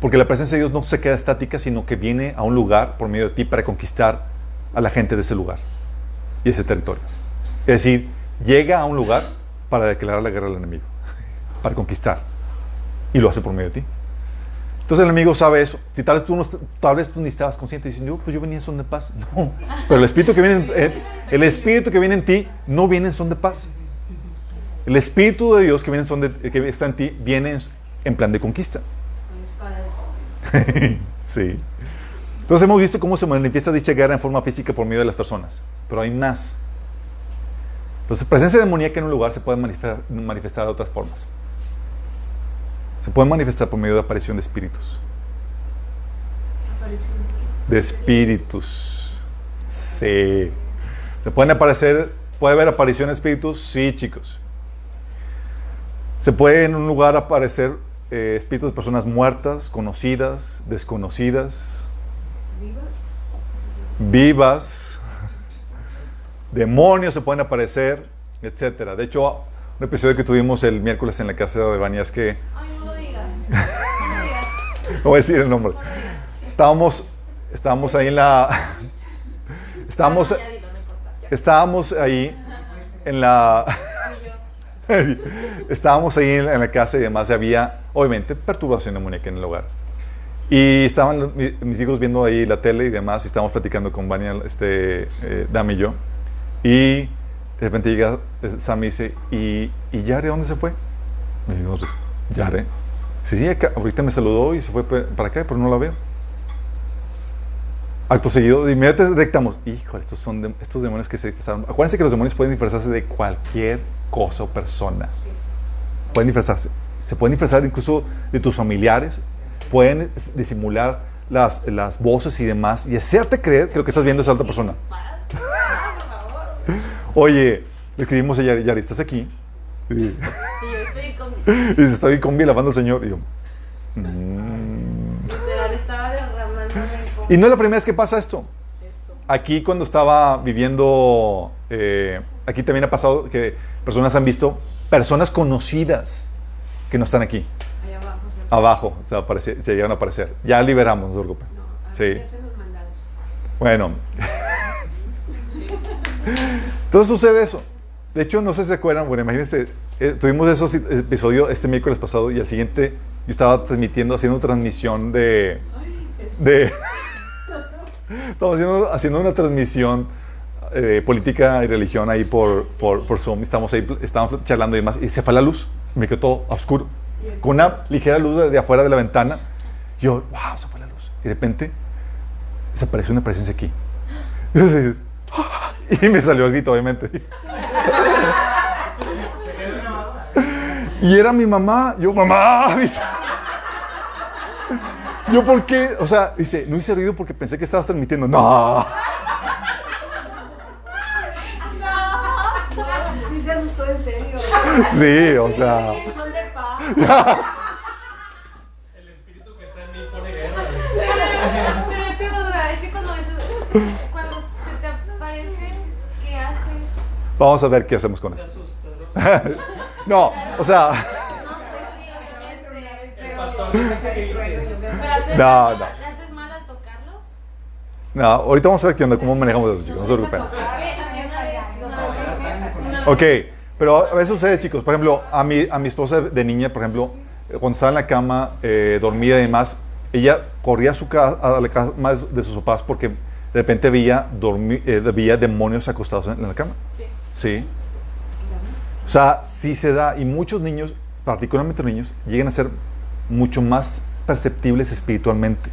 Porque la presencia de Dios no se queda estática, sino que viene a un lugar por medio de ti para conquistar a la gente de ese lugar y ese territorio. Es decir, llega a un lugar para declarar la guerra al enemigo, para conquistar. Y lo hace por medio de ti. Entonces el enemigo sabe eso. Si tal vez tú, no, tal vez tú ni estabas consciente diciendo, pues yo venía en son de paz. No. Pero el espíritu que viene en, eh, el espíritu que viene en ti no viene en son de paz. El espíritu de Dios que viene en son de, que está en ti viene en, en plan de conquista. sí. Entonces hemos visto cómo se manifiesta dicha guerra en forma física por medio de las personas. Pero hay más. Entonces, presencia demoníaca en un lugar se puede manifestar, manifestar de otras formas. Se puede manifestar por medio de aparición de espíritus. De espíritus. Sí. ¿Se pueden aparecer, puede haber aparición de espíritus? Sí, chicos. Se puede en un lugar aparecer eh, espíritus de personas muertas, conocidas, desconocidas, vivas, demonios se pueden aparecer, etcétera. De hecho, un episodio que tuvimos el miércoles en la casa de Bania es que Ay, no lo digas. No lo digas. no voy a decir el nombre. Estábamos, estábamos ahí en la, estábamos, importa. Ya. estábamos ahí en la, estábamos ahí en, la casa y demás y había, obviamente, perturbación demoníaca en el hogar. Y estaban mis hijos viendo ahí la tele y demás, y estábamos platicando con Vania, este, eh, Dami y yo. Y de repente llega eh, Sam y dice, ¿y, ¿y Yare dónde se fue? Y digo, ¿Yare? Sí, sí, acá- ahorita me saludó y se fue para acá, pero no la veo. Acto seguido, de inmediato detectamos, híjole, estos son de- estos demonios que se disfrazaron. Acuérdense que los demonios pueden disfrazarse de cualquier cosa o persona. Pueden disfrazarse. Se pueden disfrazar incluso de tus familiares. Pueden disimular las, las voces y demás y hacerte creer que lo que estás viendo es otra persona. Oye, le escribimos a Yari, Yari, ¿estás aquí? Y, Y yo estoy con. y se está bien con alabando al Señor. Y yo, "Mm". Literal, estaba derramando Y no es la primera vez que pasa esto. Aquí cuando estaba viviendo, eh, aquí también ha pasado que personas han visto personas conocidas que no están aquí. Allá abajo se Abajo se, aparece- se llegan a aparecer. Ya liberamos, no se preocupen. No, Sí. Bueno. Entonces sucede eso. De hecho, no sé si se acuerdan, bueno, imagínense, eh, tuvimos esos episodios este miércoles pasado y al siguiente yo estaba transmitiendo, haciendo transmisión de... de estaba haciendo, haciendo una transmisión eh, política y religión ahí por, por, por Zoom. Estamos ahí, estábamos charlando y demás, y se fue la luz. Me quedó todo oscuro. Con una ligera luz de, afuera de la ventana. Yo, wow, se fue la luz. Y de repente desapareció una presencia aquí. Y, y me salió el grito, obviamente. Y era mi mamá. Yo, mamá. Yo, ¿por qué? O sea, dice, no hice ruido porque pensé que estabas transmitiendo. No. Sí se asustó en serio. Sí, o sea. Son de paz. El espíritu que está en mí pone guerra. Pero yo tengo duda, es que cuando, cuando se te aparecen, ¿qué haces? Vamos a ver qué hacemos con eso. No, o sea. No, pues No, mal, no. ¿le haces mal al tocarlos? No, ahorita vamos a ver qué onda, cómo manejamos eso, chicos. No se preocupen. Es que a mí una vez, una vez- Ok, pero a veces sucede, chicos. Por ejemplo, a mi, a mi esposa de niña, por ejemplo, cuando estaba en la cama, eh, dormida y demás, ella corría a, su ca- a la cama de sus papás porque de repente veía, dormi- eh, veía demonios acostados en, en la cama. Sí. Sí. O sea, sí se da. Y muchos niños, particularmente niños, llegan a ser mucho más perceptibles espiritualmente.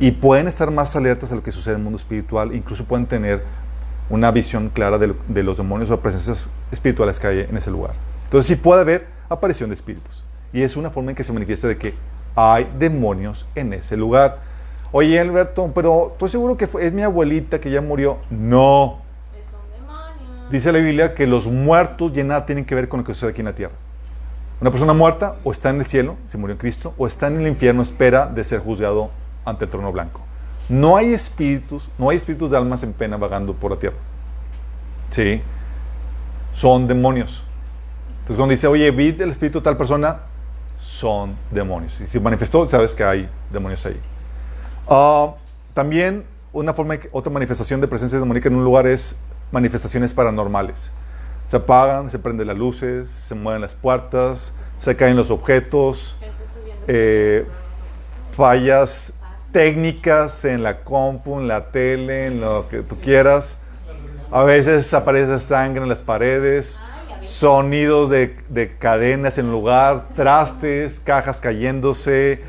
Y pueden estar más alertas a lo que sucede en el mundo espiritual. Incluso pueden tener una visión clara de, lo- de los demonios o presencias espirituales que hay en ese lugar. Entonces sí puede haber aparición de espíritus. Y es una forma en que se manifiesta de que hay demonios en ese lugar. Oye, Alberto, pero estoy seguro que fue- es mi abuelita que ya murió. No. Es un demonio. Dice la Biblia que los muertos ya nada tienen que ver con lo que sucede aquí en la tierra. Una persona muerta o está en el cielo, se murió en Cristo, o está en el infierno, espera de ser juzgado ante el trono blanco. No hay espíritus, no hay espíritus de almas en pena vagando por la tierra. Sí. Son demonios. Entonces cuando dice, oye, vi el espíritu de tal persona, son demonios. Y si manifestó, sabes que hay demonios ahí. Ah, también una forma, otra manifestación de presencia demoníaca en un lugar es manifestaciones paranormales. Se apagan, se prenden las luces, se mueven las puertas, se caen los objetos, eh, fallas técnicas en la compu, en la tele, en lo que tú quieras. A veces aparece sangre en las paredes, sonidos de, de cadenas en lugar, trastes, cajas cayéndose,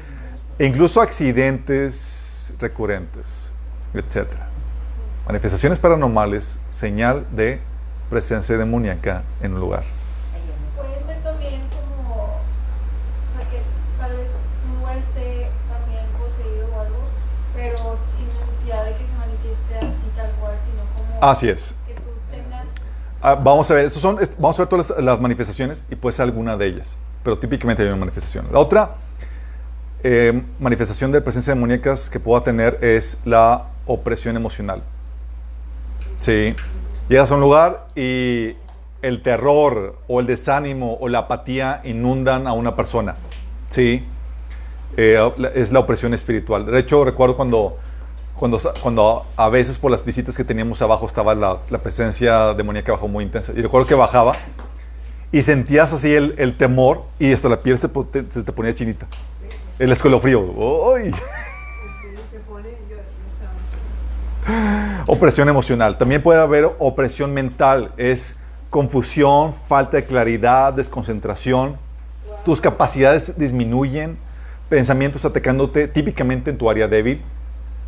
e incluso accidentes recurrentes, etc. Manifestaciones paranormales, señal de presencia demoníaca en un lugar. Puede ser también como, o sea, que tal vez un lugar esté también poseído o algo, pero sin necesidad de que se manifieste así tal cual, sino como Así es. que tú tengas Ah, vamos a ver, estos son, vamos a ver todas las, las manifestaciones y puede ser alguna de ellas, pero típicamente hay una manifestación. La otra eh, manifestación de presencia demoníacas que pueda tener es la opresión emocional. Sí. Llegas a un lugar y el terror o el desánimo o la apatía inundan a una persona. Sí. Eh, es la opresión espiritual. De hecho, recuerdo cuando, cuando, cuando a veces por las visitas que teníamos abajo estaba la, la presencia demoníaca abajo muy intensa. Y recuerdo que bajaba y sentías así el, el temor y hasta la piel se, te, se te ponía chinita. El escalofrío. ¡Uy! Opresión emocional. También puede haber opresión mental. Es confusión, falta de claridad, desconcentración. Tus capacidades disminuyen. Pensamientos atacándote típicamente en tu área débil.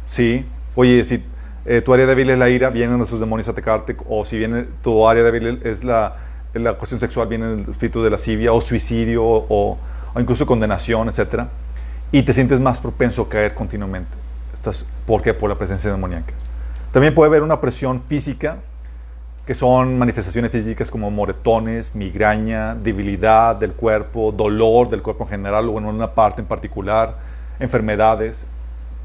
Sí. Oye, si eh, tu área débil es la ira, vienen esos demonios a atacarte. O si viene tu área débil es la, la cuestión sexual, viene el espíritu de lascivia o suicidio o, o incluso condenación, etc. Y te sientes más propenso a caer continuamente. Estás, ¿Por qué? Por la presencia demoníaca. También puede haber una presión física, que son manifestaciones físicas como moretones, migraña, debilidad del cuerpo, dolor del cuerpo en general o en una parte en particular, enfermedades.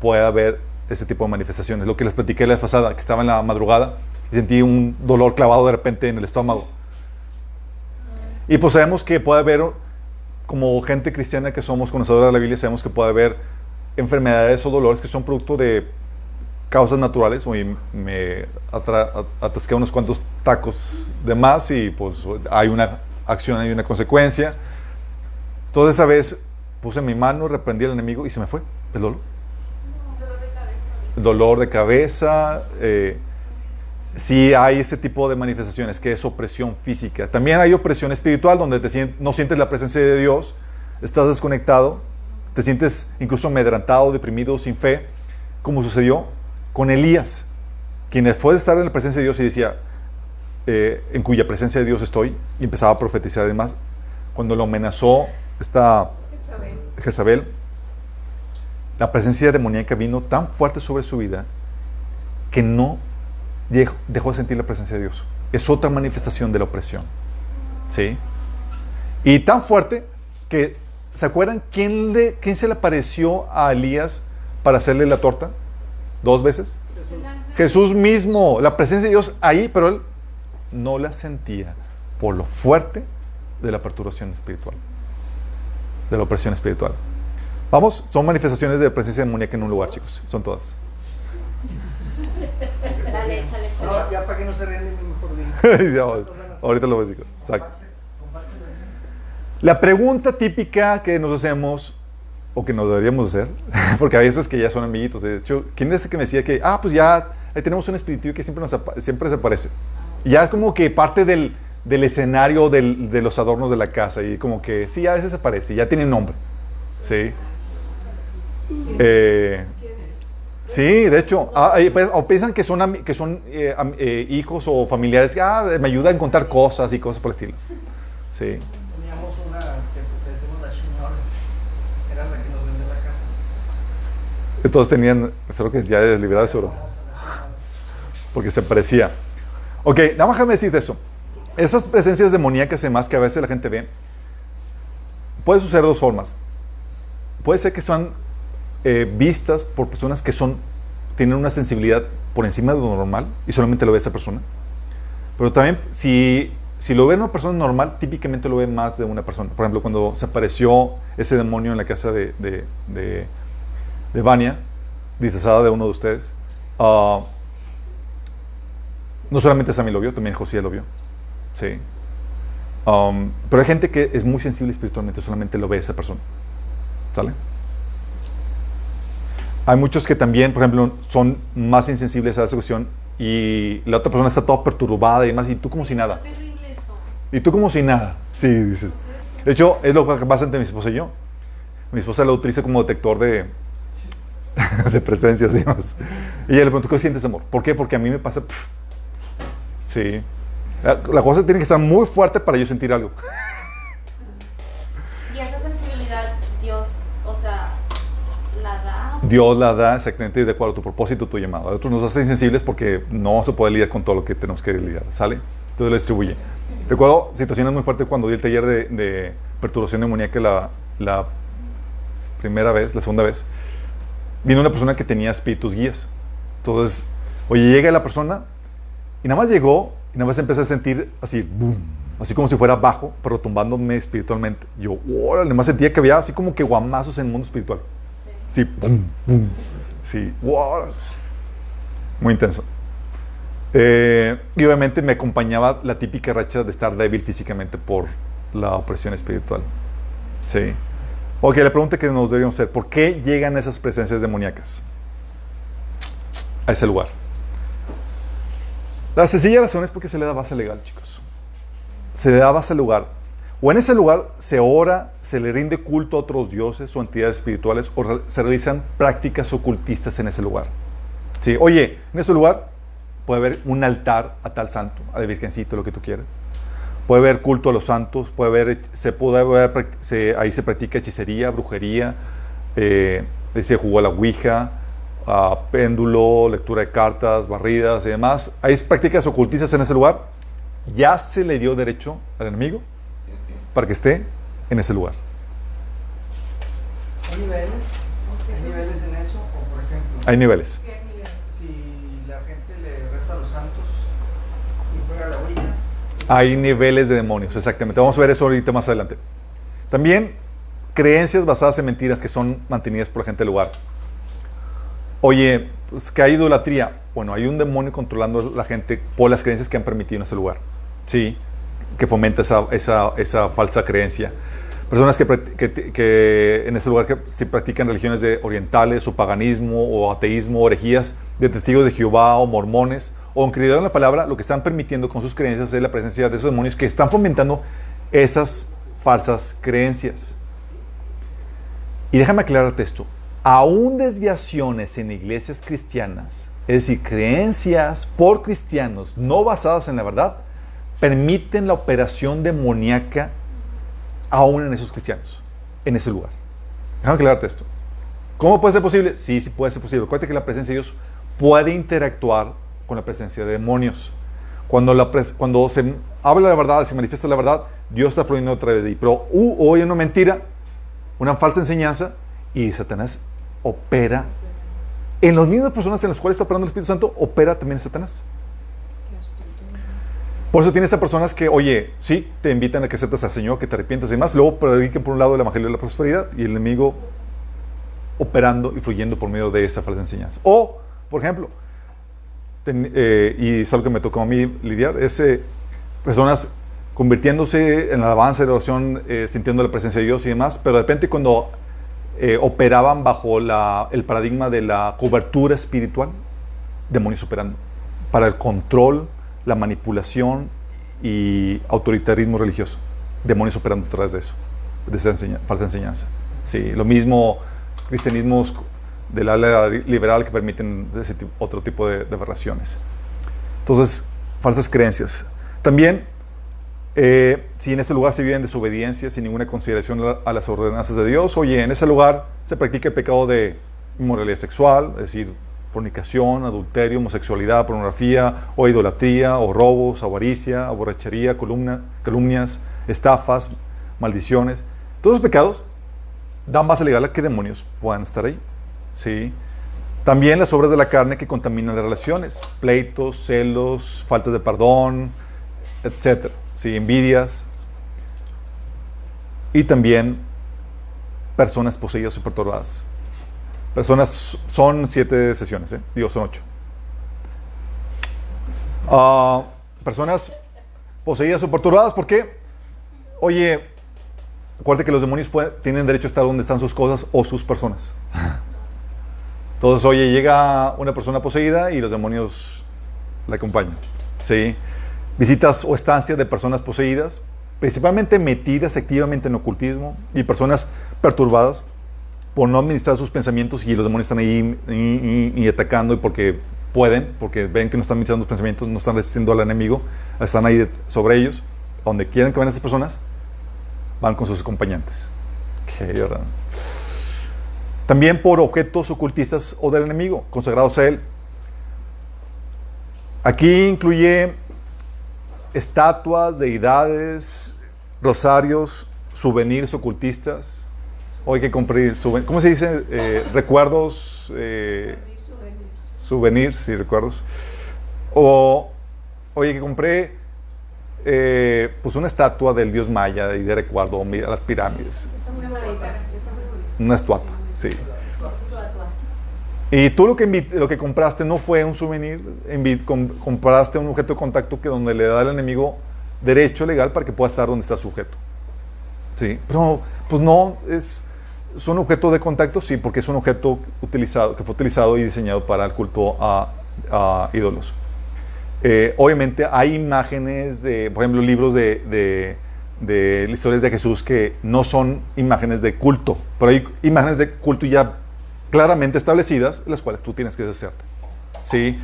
Puede haber ese tipo de manifestaciones. Lo que les platiqué la vez pasada, que estaba en la madrugada y sentí un dolor clavado de repente en el estómago. Y pues sabemos que puede haber, como gente cristiana que somos conocedora de la Biblia, sabemos que puede haber enfermedades o dolores que son producto de causas naturales. Hoy me atasqué unos cuantos tacos de más y pues hay una acción, hay una consecuencia. Entonces esa vez puse mi mano, reprendí al enemigo y se me fue el dolor. Dolor de cabeza. eh, sí hay ese tipo de manifestaciones que es opresión física. También hay opresión espiritual donde te no sientes la presencia de Dios, estás desconectado, te sientes incluso amedrantado, deprimido, sin fe, como sucedió con Elías, quien después de estar en la presencia de Dios y decía, eh, en cuya presencia de Dios estoy, y empezaba a profetizar además, cuando lo amenazó esta ¿Saben? Jezabel, la presencia demoníaca vino tan fuerte sobre su vida que no dej- dejó de sentir la presencia de Dios. Es otra manifestación de la opresión. ¿Sí? Y tan fuerte que, ¿se acuerdan quién, le, quién se le apareció a Elías para hacerle la torta? ¿Dos veces? Jesús mismo, la presencia de Dios ahí, pero él no la sentía por lo fuerte de la perturbación espiritual, de la opresión espiritual. Vamos, son manifestaciones de presencia demoníaca en un lugar, chicos, son todas. Dale, échale, échale. No, ya para que no se mí, mejor. Ya, ahorita lo ves, chicos. Exacto. La pregunta típica que nos hacemos, o que nos deberíamos hacer, porque hay veces que ya son amiguitos. De hecho, ¿quién es el que me decía que, ah, pues ya ahí tenemos un espíritu que siempre, nos siempre se aparece? Y ya es como que parte del, del escenario del- de los adornos de la casa, y como que, sí, a veces aparece, ya tiene nombre. ¿Sí? Eh. Sí, de hecho, ah, eh, pues, o piensan que son, que son eh, eh, hijos o familiares que ah, me ayudan a contar cosas y cosas por el estilo. Sí. Teníamos una que se decimos la. Era la que nos la casa. Entonces tenían, creo que ya liberado seguro, porque se parecía. Ok, nada más déjame decirte eso. Esas presencias demoníacas y demás que a veces la gente ve, puede suceder de dos formas. Puede ser que son eh, vistas por personas que son, tienen una sensibilidad por encima de lo normal y solamente lo ve esa persona. Pero también, si, si lo ve una persona normal, típicamente lo ve más de una persona. Por ejemplo, cuando se apareció ese demonio en la casa de, de, de, de Vania, disfrazada de uno de ustedes, ah, no solamente Sammy lo vio, también José lo vio. Sí. Um, pero hay gente que es muy sensible espiritualmente, solamente lo ve esa persona. ¿Sale? Hay muchos que también, por ejemplo, son más insensibles a esa cuestión y la otra persona está toda perturbada y demás, y tú como si nada. Eso. Y tú como si nada. Sí, dices. De hecho, es lo que pasa entre mi esposa y yo. Mi esposa lo utiliza como detector de, de presencias y demás. Y ella le pregunto, ¿qué sientes, amor? ¿Por qué? Porque a mí me pasa... pff. Sí. La, la cosa tiene que estar muy fuerte para yo sentir algo. Y esa sensibilidad, Dios, o sea, la da. Dios la da exactamente de acuerdo a tu propósito, tu llamado. A otros nos hace insensibles porque no se puede lidiar con todo lo que tenemos que lidiar, ¿sale? Entonces lo distribuye. Recuerdo situaciones muy fuertes cuando di el taller de, de perturbación demoníaca la, la primera vez, la segunda vez. Vino una persona que tenía espíritus guías. Entonces, oye, llega la persona y nada más llegó y nada más empecé a sentir así, boom, así como si fuera bajo, pero tumbándome espiritualmente. Yo, órale, nada más sentía que había así como que guamazos en el mundo espiritual. Sí, boom, boom. Sí, wow. Muy intenso. Eh, y obviamente me acompañaba la típica racha de estar débil físicamente por la opresión espiritual. Sí. Ok, la pregunta que nos deberíamos hacer, ¿por qué llegan esas presencias demoníacas a ese lugar? La sencilla razón es porque se le da base legal, chicos. Se le da base al lugar. O en ese lugar se ora, se le rinde culto a otros dioses o entidades espirituales, o se realizan prácticas ocultistas en ese lugar. Sí, oye, en ese lugar puede haber un altar a tal santo, a la virgencita, lo que tú quieras. Puede haber culto a los santos, puede haber, se puede ahí se practica hechicería, brujería, eh, se jugó a la ouija, a péndulo, lectura de cartas, barridas y demás. Hay prácticas ocultistas en ese lugar. Ya se le dio derecho al enemigo para que esté en ese lugar. ¿Hay niveles? ¿Hay niveles en eso? O por ejemplo, Hay niveles. Si la gente le reza a los santos y juega la Ouija, Hay niveles de demonios, exactamente. Vamos a ver eso ahorita más adelante. También creencias basadas en mentiras que son mantenidas por la gente del lugar. Oye, pues que hay idolatría. Bueno, hay un demonio controlando a la gente por las creencias que han permitido en ese lugar. Sí, que fomenta esa, esa, falsa creencia. Personas que, que- en ese lugar que se practican religiones de orientales o paganismo o ateísmo o herejías de testigos de Jehová o mormones o en en la palabra, lo que están permitiendo con sus creencias es la presencia de esos demonios que están fomentando esas falsas creencias. Y déjame aclararte esto. Aún desviaciones en iglesias cristianas, es decir, creencias por cristianos no basadas en la verdad, permiten la operación demoníaca aún en esos cristianos, en ese lugar. Déjame aclararte esto. ¿Cómo puede ser posible? Sí, sí puede ser posible. Acuérdate que la presencia de Dios puede interactuar con la presencia de demonios. Cuando, se habla la verdad, se manifiesta la verdad, Dios está fluyendo a través de ti. Pero uh, hoy una mentira, una falsa enseñanza, y Satanás opera en las mismas personas en las cuales está operando el Espíritu Santo, opera también Satanás. Por eso tienes a personas que, oye, sí, te invitan a que aceptes al Señor, que te arrepientas y demás, luego prediquen por un lado el Evangelio de la Prosperidad y el enemigo operando y fluyendo por medio de esa falsa enseñanza. O, por ejemplo, eh, y es algo que me tocó a mí lidiar, es eh, personas convirtiéndose en la alabanza y oración, eh, sintiendo la presencia de Dios y demás, pero de repente cuando operaban bajo el paradigma de la cobertura espiritual, demonios operando para el control, la manipulación y autoritarismo religioso. Demonios operando detrás de eso, de esa falsa enseñanza. Sí, lo mismo cristianismos del ala liberal que permiten otro tipo de, aberraciones. Entonces, falsas creencias. También, eh, si en ese lugar se vive en desobediencia, sin ninguna consideración a las ordenanzas de Dios, oye, en ese lugar se practica el pecado de inmoralidad sexual, es decir, fornicación, adulterio, homosexualidad, pornografía, o idolatría, o robos, avaricia, borrachería, calumnias, estafas, maldiciones. Todos esos pecados dan base legal a que demonios puedan estar ahí. ¿sí? También las obras de la carne que contaminan las relaciones, pleitos, celos, faltas de perdón, etc. ¿sí? Envidias. Y también personas poseídas o perturbadas. Personas, son siete sesiones, ¿eh? digo, son ocho. Ah, personas poseídas o perturbadas, ¿por qué? Oye, acuérdate que los demonios tienen derecho a estar donde están sus cosas o sus personas. Entonces, oye, llega una persona poseída y los demonios la acompañan. ¿Sí? Visitas o estancias de personas poseídas, principalmente metidas activamente en ocultismo y personas perturbadas por no administrar sus pensamientos y los demonios están ahí y, y- y atacando y porque pueden, porque ven que no están administrando los pensamientos, no están resistiendo al enemigo, están ahí sobre ellos, donde quieren que vayan esas personas, van con sus acompañantes. Qué. También por objetos ocultistas o del enemigo, consagrados a él. Aquí incluye estatuas, deidades, rosarios, souvenirs ocultistas. Hoy que compré, ¿cómo se dice? Eh, recuerdos, eh, souvenirs, sí, recuerdos. O, oye, que compré eh, pues una estatua del dios maya y de recuerdo, mira las pirámides. Está muy bonita. Una estatua, sí. Y tú lo que, lo que compraste no fue un souvenir, compraste un objeto de contacto que donde le da al enemigo derecho legal para que pueda estar donde está su objeto. Sí, pero pues no, es, es un objeto de contacto, sí, porque es un objeto utilizado, que fue utilizado y diseñado para el culto a, a ídolos. Eh, obviamente hay imágenes de, por ejemplo, libros de, de, de historias de Jesús que no son imágenes de culto, pero hay imágenes de culto ya claramente establecidas, las cuales tú tienes que deshacerte. ¿Sí?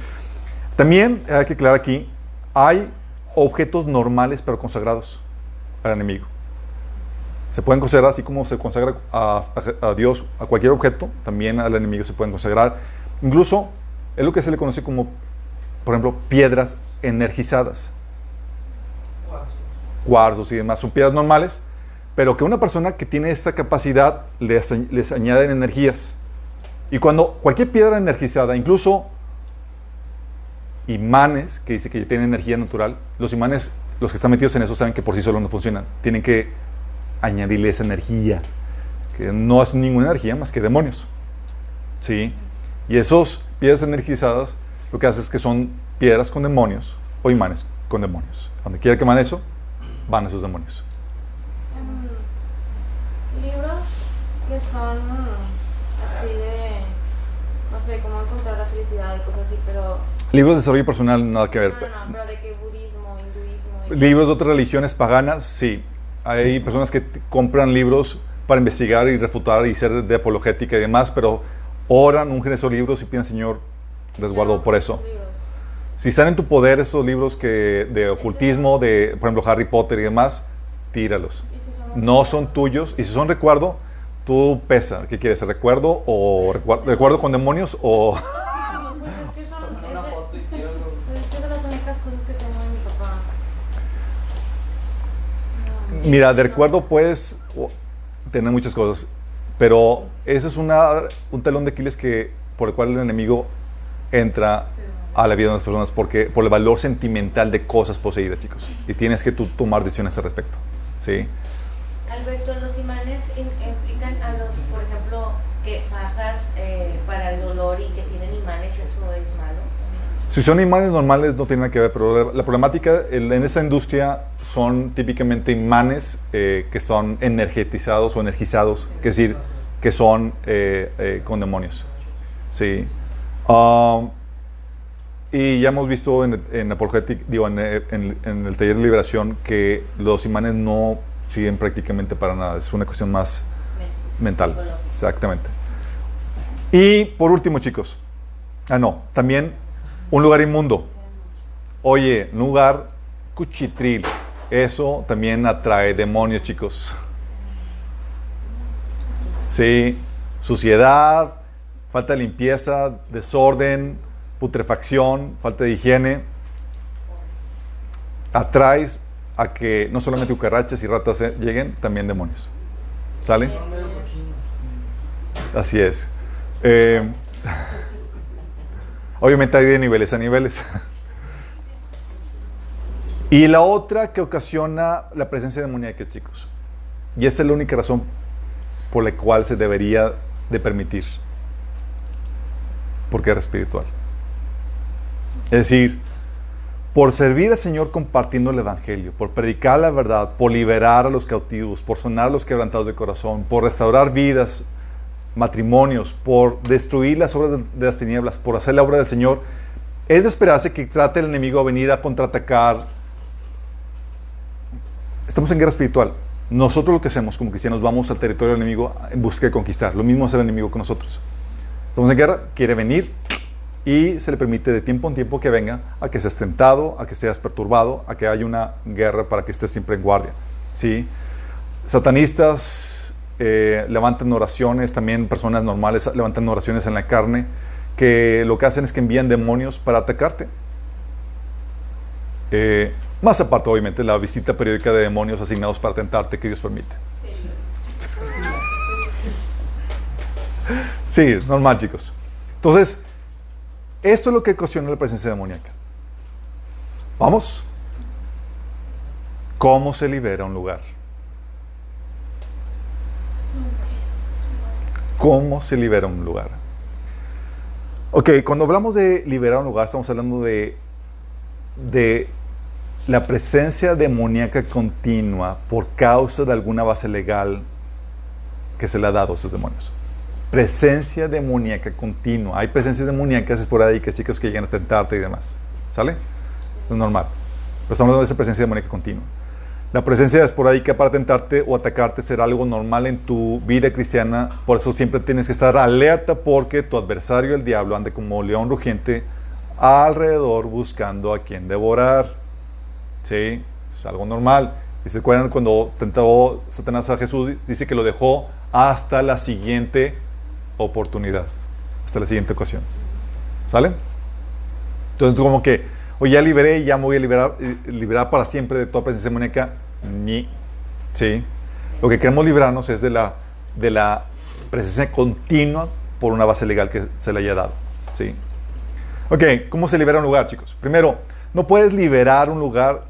También hay que aclarar aquí, hay objetos normales pero consagrados al enemigo. Se pueden consagrar así como se consagra a, a- Dios, a cualquier objeto, también al enemigo se pueden consagrar. Incluso es lo que se le conoce como, por ejemplo, piedras energizadas, cuarzos y demás. Son piedras normales, pero que una persona que tiene esta capacidad les, les añaden energías. Y cuando cualquier piedra energizada, incluso imanes, que dice que tienen energía natural, los imanes, los que están metidos en eso, saben que por sí solos no funcionan. Tienen que añadirle esa energía, que no es ninguna energía más que demonios. ¿Sí? Y esos piedras energizadas, lo que hace es que son piedras con demonios o imanes con demonios. Donde quiera que van eso, van esos demonios. Em, libros que son así de, no sé, cómo encontrar la felicidad y cosas así, pero Libros de desarrollo personal, nada que no, ver. no, no, pero de que budismo, hinduismo, Libros de otras religiones paganas, sí. Hay personas que compran libros para investigar y refutar y ser de apologética y demás, pero oran, ungen esos libros y piden, Señor, resguardo por eso. Si están en tu poder esos libros que, de ocultismo, de, por ejemplo, Harry Potter y demás, tíralos. No son tuyos. Y si son recuerdo, tú pesa. ¿Qué quieres? ¿Recuerdo o recuer- recuerdo con demonios o...? Pues es que son, es Una de- foto y tíralo. pues es que son las únicas cosas que tengo de mi papá. No. Mira, de recuerdo puedes tener muchas cosas, pero ese es una, un talón de Aquiles que, por el cual el enemigo entra a la vida de las personas porque, por el valor sentimental de cosas poseídas, chicos. Y tienes que tú tomar decisiones al respecto. ¿sí? Alberto, los imanes implican a los, por ejemplo, que fajas eh, para el dolor y que tienen imanes, ¿eso es malo? Si son imanes normales no tiene nada que ver, pero la, problemática en esa industria son típicamente imanes eh, que son energetizados o energizados, que es decir, que son eh, eh, con demonios. Sí. Um, y ya hemos visto en, en Apologetic, digo, en, en- en el taller de liberación que los imanes no siguen prácticamente para nada, es una cuestión más Men- mental. psicológico. Exactamente. Y por último, chicos, ah, no, también un lugar inmundo. Oye, un lugar cuchitril. Eso también atrae demonios, chicos. Sí, suciedad, falta de limpieza, desorden, putrefacción, falta de higiene. Atraes a que no solamente cucarachas y ratas eh, lleguen, también demonios. ¿Sale? Son medio cochinos. Así es. Eh, obviamente hay de niveles a niveles. y la otra que ocasiona la presencia demoníaca, chicos. Y esta es la única razón por la cual se debería de permitir. Porque era espiritual. Es decir, por servir al Señor compartiendo el Evangelio, por predicar la verdad, por liberar a los cautivos, por sonar los quebrantados de corazón, por restaurar vidas matrimonios, por destruir las obras de, las tinieblas, por hacer la obra del Señor, es de esperarse que trate el enemigo a venir a contraatacar. Estamos en guerra espiritual. Nosotros lo que hacemos como cristianos vamos al territorio del enemigo en busca de conquistar. Lo mismo hace el enemigo con nosotros. Estamos en guerra, quiere venir y se le permite de tiempo en tiempo que venga a que seas tentado, a que seas perturbado, a que haya una guerra para que estés siempre en guardia. ¿sí? Satanistas eh, levantan oraciones, también personas normales levantan oraciones en la carne, que lo que hacen es que envían demonios para atacarte. Eh, más aparte, obviamente, la visita periódica de demonios asignados para tentarte que Dios permite. Sí, normal, chicos. Entonces, esto es lo que ocasiona la presencia demoníaca. ¿Vamos? ¿Cómo se libera un lugar? ¿Cómo se libera un lugar? Ok, cuando hablamos de liberar un lugar, estamos hablando de, de la presencia demoníaca continua por causa de alguna base legal que se le ha dado a esos demonios. Presencia demoníaca continua. Hay presencias demoníacas esporádicas, chicos, que llegan a tentarte y demás. ¿Sale? Es normal. Pero estamos hablando de esa presencia demoníaca continua. La presencia esporádica para tentarte o atacarte será algo normal en tu vida cristiana. Por eso siempre tienes que estar alerta porque tu adversario, el diablo, ande como león rugiente alrededor buscando a quien devorar. ¿Sí? Es algo normal. Y se acuerdan cuando tentó Satanás a Jesús, dice que lo dejó hasta la siguiente oportunidad, hasta la siguiente ocasión. ¿Sale? Entonces, como que, oye, ya liberé ya me voy a liberar, eh, liberar para siempre de toda presencia demoníaca. Ni. ¿Sí? Lo que queremos librarnos es de la, de la presencia continua por una base legal que se le haya dado. ¿Sí? Ok, ¿cómo se libera un lugar, chicos? Primero, no puedes liberar un lugar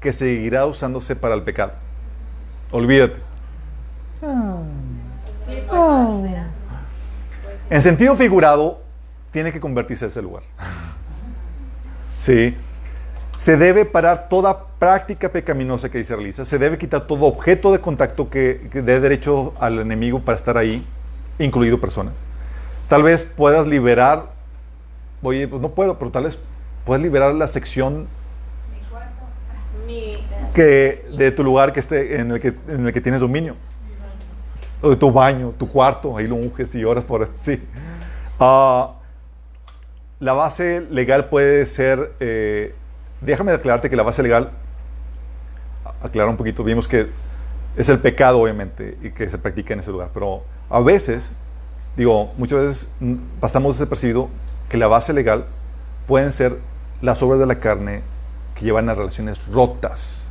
que seguirá usándose para el pecado. Olvídate. Sí, pues, liberar. En sentido figurado, tiene que convertirse ese lugar. Sí. Se debe parar toda práctica pecaminosa que se realiza. Se debe quitar todo objeto de contacto que, que dé derecho al enemigo para estar ahí, incluido personas. Tal vez puedas liberar, oye, pues no puedo, pero tal vez puedes liberar la sección que, de tu lugar que esté, en, el que, en el que tienes dominio. O de tu baño, tu cuarto, ahí lo unges y oras por sí. Ah, la base legal puede ser, eh, déjame aclararte que la base legal, aclarar un poquito, vimos que es el pecado obviamente y que se practica en ese lugar, pero a veces, digo, muchas veces pasamos desapercibido que la base legal pueden ser las obras de la carne que llevan a relaciones rotas.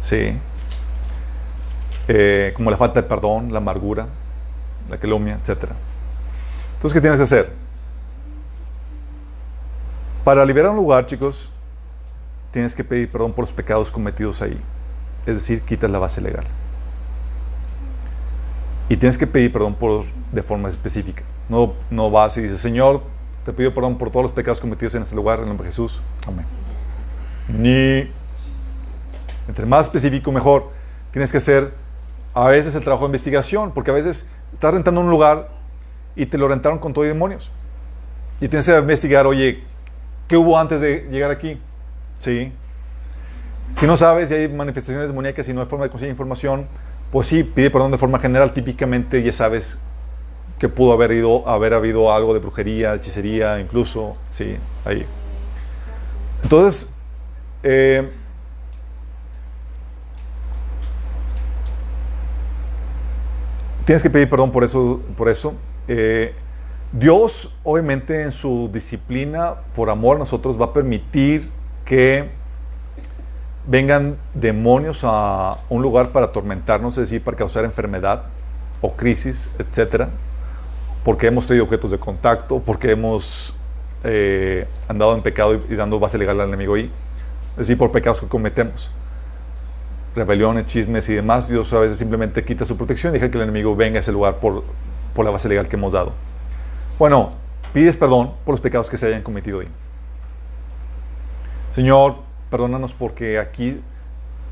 Sí. Eh, como la falta de perdón, la amargura, la calumnia, etc. Entonces, ¿qué tienes que hacer? Para liberar un lugar, chicos, tienes que pedir perdón por los pecados cometidos ahí. Es decir, quitas la base legal. Y tienes que pedir perdón por, de forma específica. No, no vas y dices, Señor, te pido perdón por todos los pecados cometidos en este lugar, en el nombre de Jesús. Amén. Ni. Entre más específico, mejor. Tienes que hacer a veces el trabajo de investigación, porque a veces estás rentando un lugar y te lo rentaron con todo y demonios. Y tienes que investigar, oye, ¿qué hubo antes de llegar aquí? Sí. Si no sabes si hay manifestaciones demoníacas y no hay forma de conseguir información, pues sí, pide perdón de forma general. Típicamente ya sabes que pudo haber, ido, haber habido algo de brujería, hechicería, incluso, sí, ahí. Entonces, eh, tienes que pedir perdón por eso. Por eso. Eh, Dios, obviamente, en su disciplina, por amor a nosotros, va a permitir que vengan demonios a un lugar para atormentarnos, es decir, para causar enfermedad o crisis, etcétera, porque hemos tenido objetos de contacto, porque hemos eh, andado en pecado y, dando base legal al enemigo ahí, es decir, por pecados que cometemos rebeliones, chismes y demás, Dios a veces simplemente quita su protección y deja que el enemigo venga a ese lugar por, por la base legal que hemos dado. Bueno, pides perdón por los pecados que se hayan cometido ahí. Señor, perdónanos porque aquí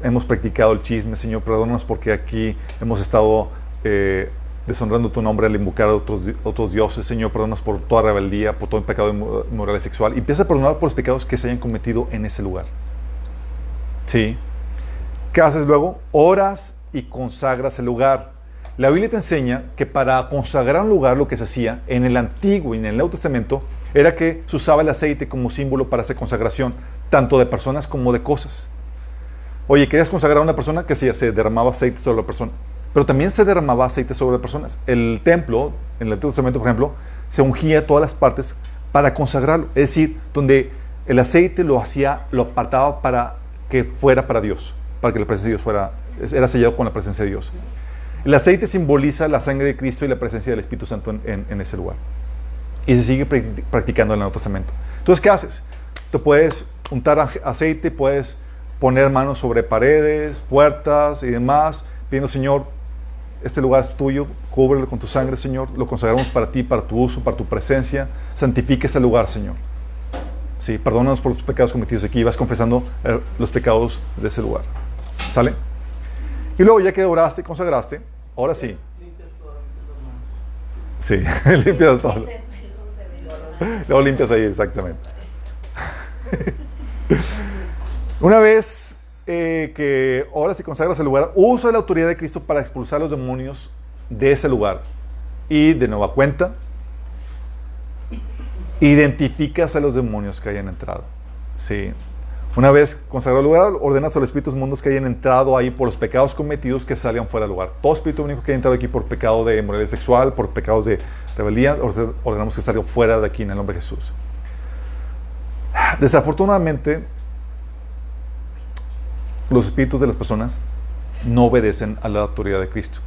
hemos practicado el chisme, Señor, perdónanos porque aquí hemos estado eh, deshonrando tu nombre al invocar a otros, di- otros dioses. Señor, perdónanos por toda rebeldía, por todo el pecado moral y sexual. Y empieza a perdonar por los pecados que se hayan cometido en ese lugar. Sí. ¿Qué haces luego? Oras y consagras el lugar. La Biblia te enseña que para consagrar un lugar lo que se hacía en el Antiguo y en el Nuevo Testamento era que se usaba el aceite como símbolo para esa consagración, tanto de personas como de cosas. Oye, querías consagrar a una persona, que hacía? Se derramaba aceite sobre la persona. Pero también se derramaba aceite sobre personas. El templo, en el Antiguo Testamento, por ejemplo, se ungía todas las partes para consagrarlo. Es decir, donde el aceite lo hacía, lo apartaba para que fuera para Dios, para que la presencia de Dios fuera, era sellado con la presencia de Dios. El aceite simboliza la sangre de Cristo y la presencia del Espíritu Santo en, ese lugar. Y se sigue practi- practicando en el Nuevo Testamento. Entonces, ¿qué haces? Te puedes untar aceite, puedes poner manos sobre paredes, puertas y demás, pidiendo, Señor, este lugar es tuyo, cúbrelo con tu sangre, Señor, lo consagramos para ti, para tu uso, para tu presencia, santifique este lugar, Señor. Sí, perdónanos por los pecados cometidos aquí, vas confesando eh, los pecados de ese lugar. ¿Sale? Y luego, ya que oraste consagraste, ahora sí, Limpias todo, sí, limpias todo. Se. Luego limpias ahí, exactamente. Una vez eh, que oras y consagras el lugar, usa la autoridad de Cristo para expulsar los demonios de ese lugar. Y de nueva cuenta, identificas a los demonios que hayan entrado. Sí. Una vez consagrado el lugar, ordenas a los espíritus mundos que hayan entrado ahí por los pecados cometidos que salgan fuera del lugar. Todo espíritu único que haya entrado aquí por pecado de moralidad sexual, por pecados de rebeldía, orde- ordenamos que salga fuera de aquí en el nombre de Jesús. Desafortunadamente, los espíritus de las personas no obedecen a la autoridad de Cristo.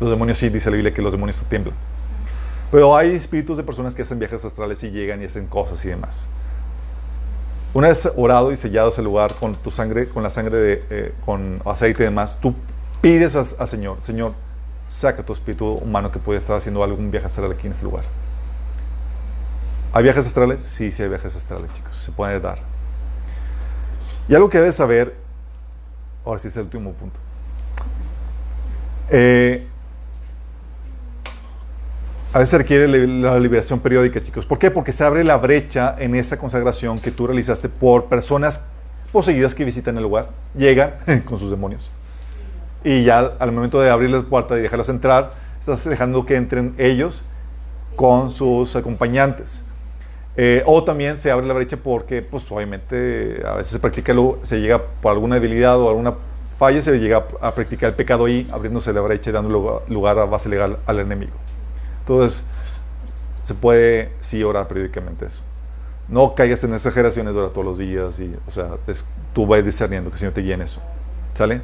Los demonios sí, dice la Biblia que los demonios tiemblan. Pero hay espíritus de personas que hacen viajes astrales y llegan y hacen cosas y demás. Una vez orado y sellado ese lugar con tu sangre, con la sangre de, eh, con aceite y demás, tú pides al Señor, Señor, saca tu espíritu humano que puede estar haciendo algún viaje astral aquí en este lugar. ¿Hay viajes astrales? Sí, sí hay viajes astrales, chicos. Se puede dar. Y algo que debes saber, ahora sí es el último punto. Eh, a veces requiere la liberación periódica, chicos. ¿Por qué? Porque se abre la brecha en esa consagración que tú realizaste por personas poseídas que visitan el lugar. Llegan con sus demonios. Y ya al momento de abrir la puerta y dejarlos entrar, estás dejando que entren ellos con sus acompañantes. Eh, o también se abre la brecha porque, pues obviamente, a veces se practica, se llega por alguna debilidad o alguna falla, se llega a, practicar el pecado ahí, abriéndose la brecha y dando lugar a base legal al enemigo. Entonces, se puede sí orar periódicamente eso. No caigas en exageraciones de orar todos los días y, o sea, tú vas discerniendo que el Señor te guíe en eso. ¿Sale?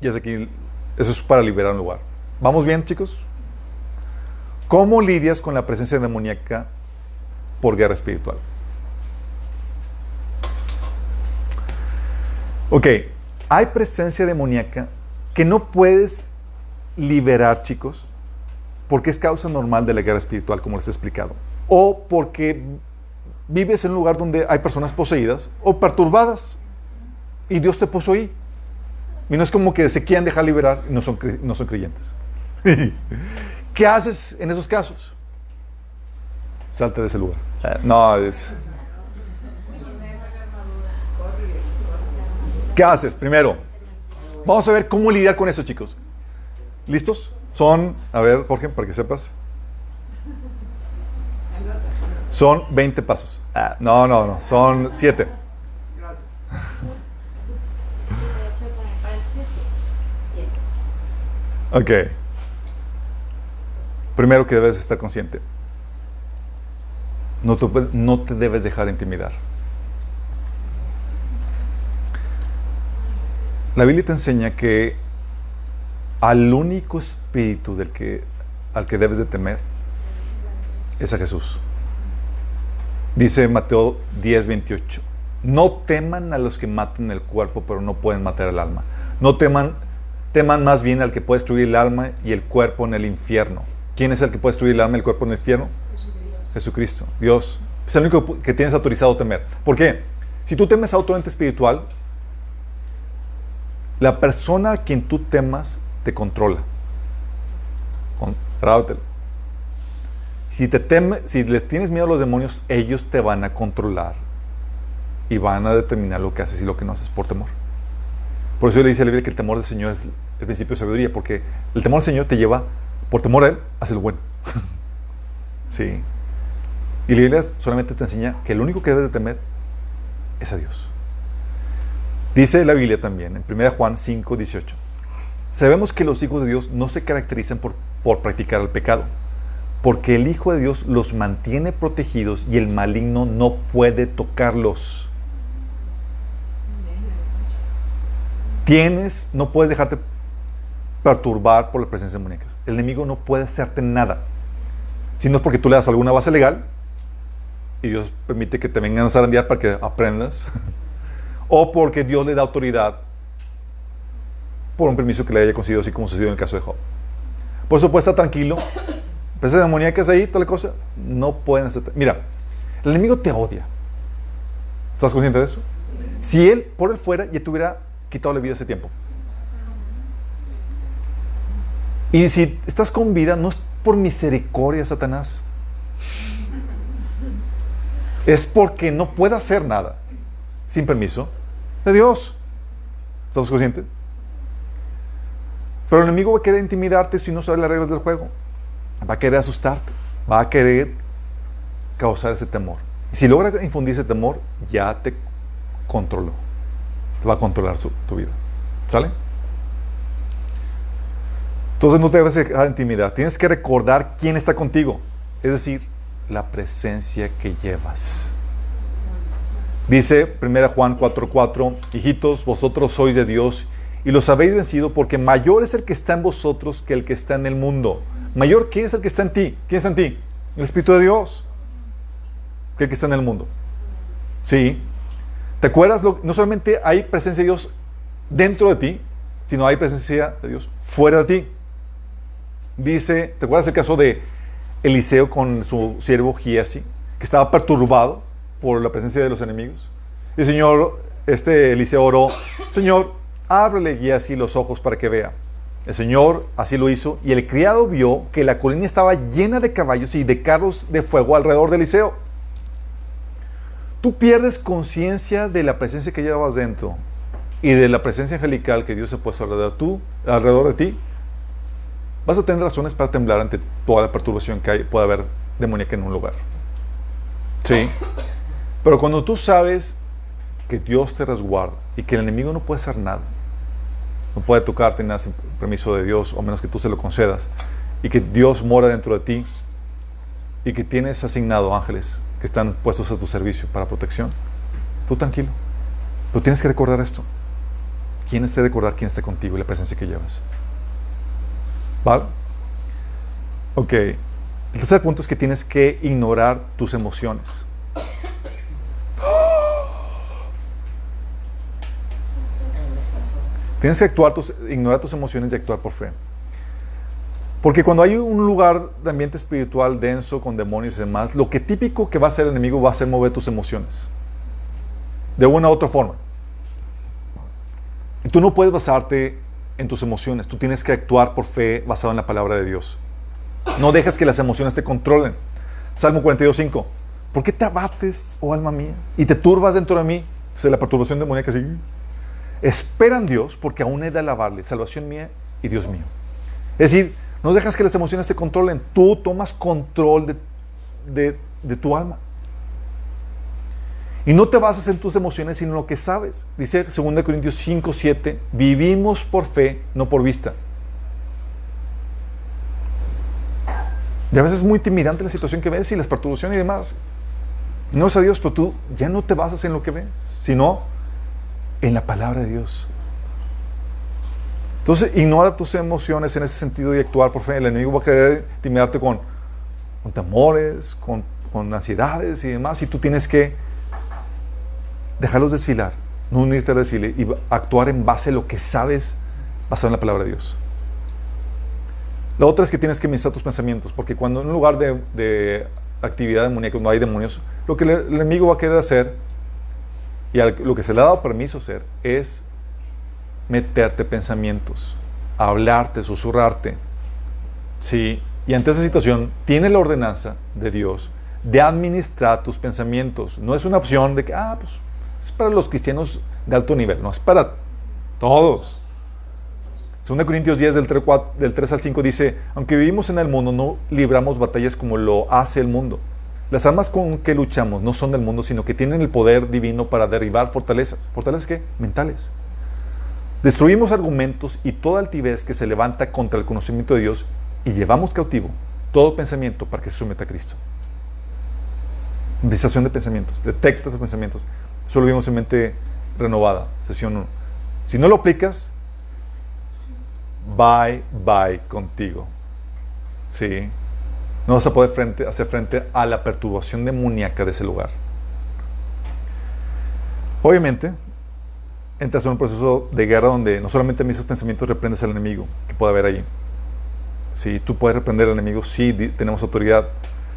Y es aquí, eso es para liberar un lugar. ¿Vamos bien, chicos? ¿Cómo lidias con la presencia demoníaca por guerra espiritual? Ok, hay presencia demoníaca que no puedes liberar, chicos, porque es causa normal de la guerra espiritual, como les he explicado. O porque vives en un lugar donde hay personas poseídas o perturbadas y Dios te puso ahí. Y no es como que se quieran dejar liberar y no son, no son creyentes. ¿Qué haces en esos casos? Salte de ese lugar. No, es... ¿Qué haces? Primero, vamos a ver cómo lidiar con eso, chicos. ¿Listos? Son, a ver, Jorge, para que sepas. Son 20 pasos. Ah, no, no, no, son 7. Gracias. Ok. Primero que debes estar consciente. No te, no te debes dejar intimidar. La Biblia te enseña que al único espíritu del que, al que debes de temer es a Jesús. Dice Mateo 10, 28. No teman a los que matan el cuerpo, pero no pueden matar el alma. No teman, teman más bien al que puede destruir el alma y el cuerpo en el infierno. ¿Quién es el que puede destruir el alma y el cuerpo en el infierno? Jesucristo, Dios. Es el único que tienes autorizado a temer. ¿Por qué? Si tú temes a otro ente espiritual, la persona a quien tú temas te controla. Con. Si, te teme, si le tienes miedo a los demonios, ellos te van a controlar y van a determinar lo que haces y lo que no haces por temor. Por eso le dice a la Biblia que el temor del Señor es el principio de sabiduría, porque el temor del Señor te lleva, por temor a Él, hacia lo bueno. sí. Y la Biblia solamente te enseña que el único que debes de temer es a Dios. Dice la Biblia también, en 1 Juan 5, 18. Sabemos que los hijos de Dios no se caracterizan por, por practicar el pecado, porque el Hijo de Dios los mantiene protegidos y el maligno no puede tocarlos. Tienes, no puedes dejarte perturbar por la presencia de muñecas. El enemigo no puede hacerte nada. Si no es porque tú le das alguna base legal y Dios permite que te vengan a zarandear para que aprendas, o porque Dios le da autoridad por un permiso que le haya concedido, así como sucedió en el caso de Job. Por eso puede estar tranquilo. Presencia demoníacas ahí, tal cosa, no pueden hacer. Mira, el enemigo te odia. ¿Estás consciente de eso? Si él, por él fuera, ya te hubiera quitado la vida hace tiempo. Y si estás con vida, no es por misericordia, Satanás. Es porque no puede hacer nada sin permiso de Dios. ¿Estamos conscientes? Pero el enemigo va a querer intimidarte si no sabes las reglas del juego. Va a querer asustarte. Va a querer causar ese temor. Y si logra infundir ese temor, ya te controló. Te va a controlar su- tu vida. ¿Sale? Entonces no te debes dejar intimidar. Tienes que recordar quién está contigo. Es decir, la presencia que llevas. Dice 1 Juan 4:4, hijitos, vosotros sois de Dios y los habéis vencido porque mayor es el que está en vosotros que el que está en el mundo. Mayor, ¿quién es el que está en ti? ¿Quién está en ti? El Espíritu de Dios. Que el que está en el mundo. Sí. ¿Te acuerdas? Lo- no solamente hay presencia de Dios dentro de ti, sino hay presencia de Dios fuera de ti. Dice, ¿te acuerdas el caso de Eliseo con su siervo Giesi, que estaba perturbado por la presencia de los enemigos? Y el Señor, este Eliseo oró, Señor, ábrele Giesi los ojos para que vea. El Señor así lo hizo y el criado vio que la colina estaba llena de caballos y de carros de fuego alrededor de Eliseo. Tú pierdes conciencia de la presencia que llevas dentro y de la presencia angelical que Dios ha puesto alrededor, tú, alrededor de ti, vas a tener razones para temblar ante toda la perturbación que puede haber demoníaca en un lugar. Sí. Pero cuando tú sabes que Dios te resguarda y que el enemigo no puede hacer nada, no puede tocarte nada sin permiso de Dios, o menos que tú se lo concedas, y que Dios mora dentro de ti, y que tienes asignado ángeles que están puestos a tu servicio para protección, tú tranquilo. Pero tienes que recordar esto. ¿Quién es de recordar quién está contigo y la presencia que llevas? ¿Vale? Ok. El tercer punto es que tienes que ignorar tus emociones. Tienes que actuar tus, ignorar tus emociones y actuar por fe. Porque cuando hay un lugar de ambiente espiritual denso, con demonios y demás, lo que típico que va a hacer el enemigo va a ser mover tus emociones. De una u otra forma. Y tú no puedes basarte en tus emociones. Tú tienes que actuar por fe basado en la palabra de Dios. No dejes que las emociones te controlen. Salmo 42.5. ¿Por qué te abates, oh alma mía? Y te turbas dentro de mí. Es la perturbación demoníaca así. Espera en Dios porque aún he de alabarle. Salvación mía y Dios mío. Es decir, no dejas que las emociones te controlen. Tú tomas control de, de- de tu alma. Y no te basas en tus emociones, sino en lo que sabes. Dice 2 Corintios 5, 7, vivimos por fe, no por vista. Y a veces es muy intimidante la situación que ves y las perturbaciones y demás. No es a Dios, pero tú ya no te basas en lo que ves, sino en la palabra de Dios. Entonces, ignora tus emociones en ese sentido y actuar por fe. El enemigo va a querer intimidarte con, con temores, con, ansiedades y demás. Y tú tienes que dejarlos desfilar, no unirte al desfile y actuar en base a lo que sabes basado en la palabra de Dios. La otra es que tienes que administrar tus pensamientos, porque cuando en un lugar de, de actividad demoníaca, cuando hay demonios, lo que el enemigo va a querer hacer, y lo que se le ha dado permiso hacer, es meterte pensamientos hablarte, susurrarte. Sí, y ante esa situación tiene la ordenanza de Dios de administrar tus pensamientos. No es una opción de que, ah, pues es para los cristianos de alto nivel, no, es para todos. 2 Corintios 10 del 3, 4 del 3 al 5 dice, aunque vivimos en el mundo, no libramos batallas como lo hace el mundo. Las armas con que luchamos no son del mundo, sino que tienen el poder divino para derribar fortalezas. ¿Fortalezas qué? Mentales. Destruimos argumentos y toda altivez que se levanta contra el conocimiento de Dios y llevamos cautivo todo pensamiento para que se someta a Cristo. Investigación de pensamientos. Detecta tus pensamientos. Solo vimos en mente renovada, sesión 1. Si no lo aplicas, bye, bye contigo. Sí. No vas a poder frente, hacer frente a la perturbación demoníaca de ese lugar. Obviamente, entras en un proceso de guerra donde no solamente en esos pensamientos reprendes al enemigo que puede haber ahí. Si tú puedes reprender al enemigo, sí, tenemos autoridad.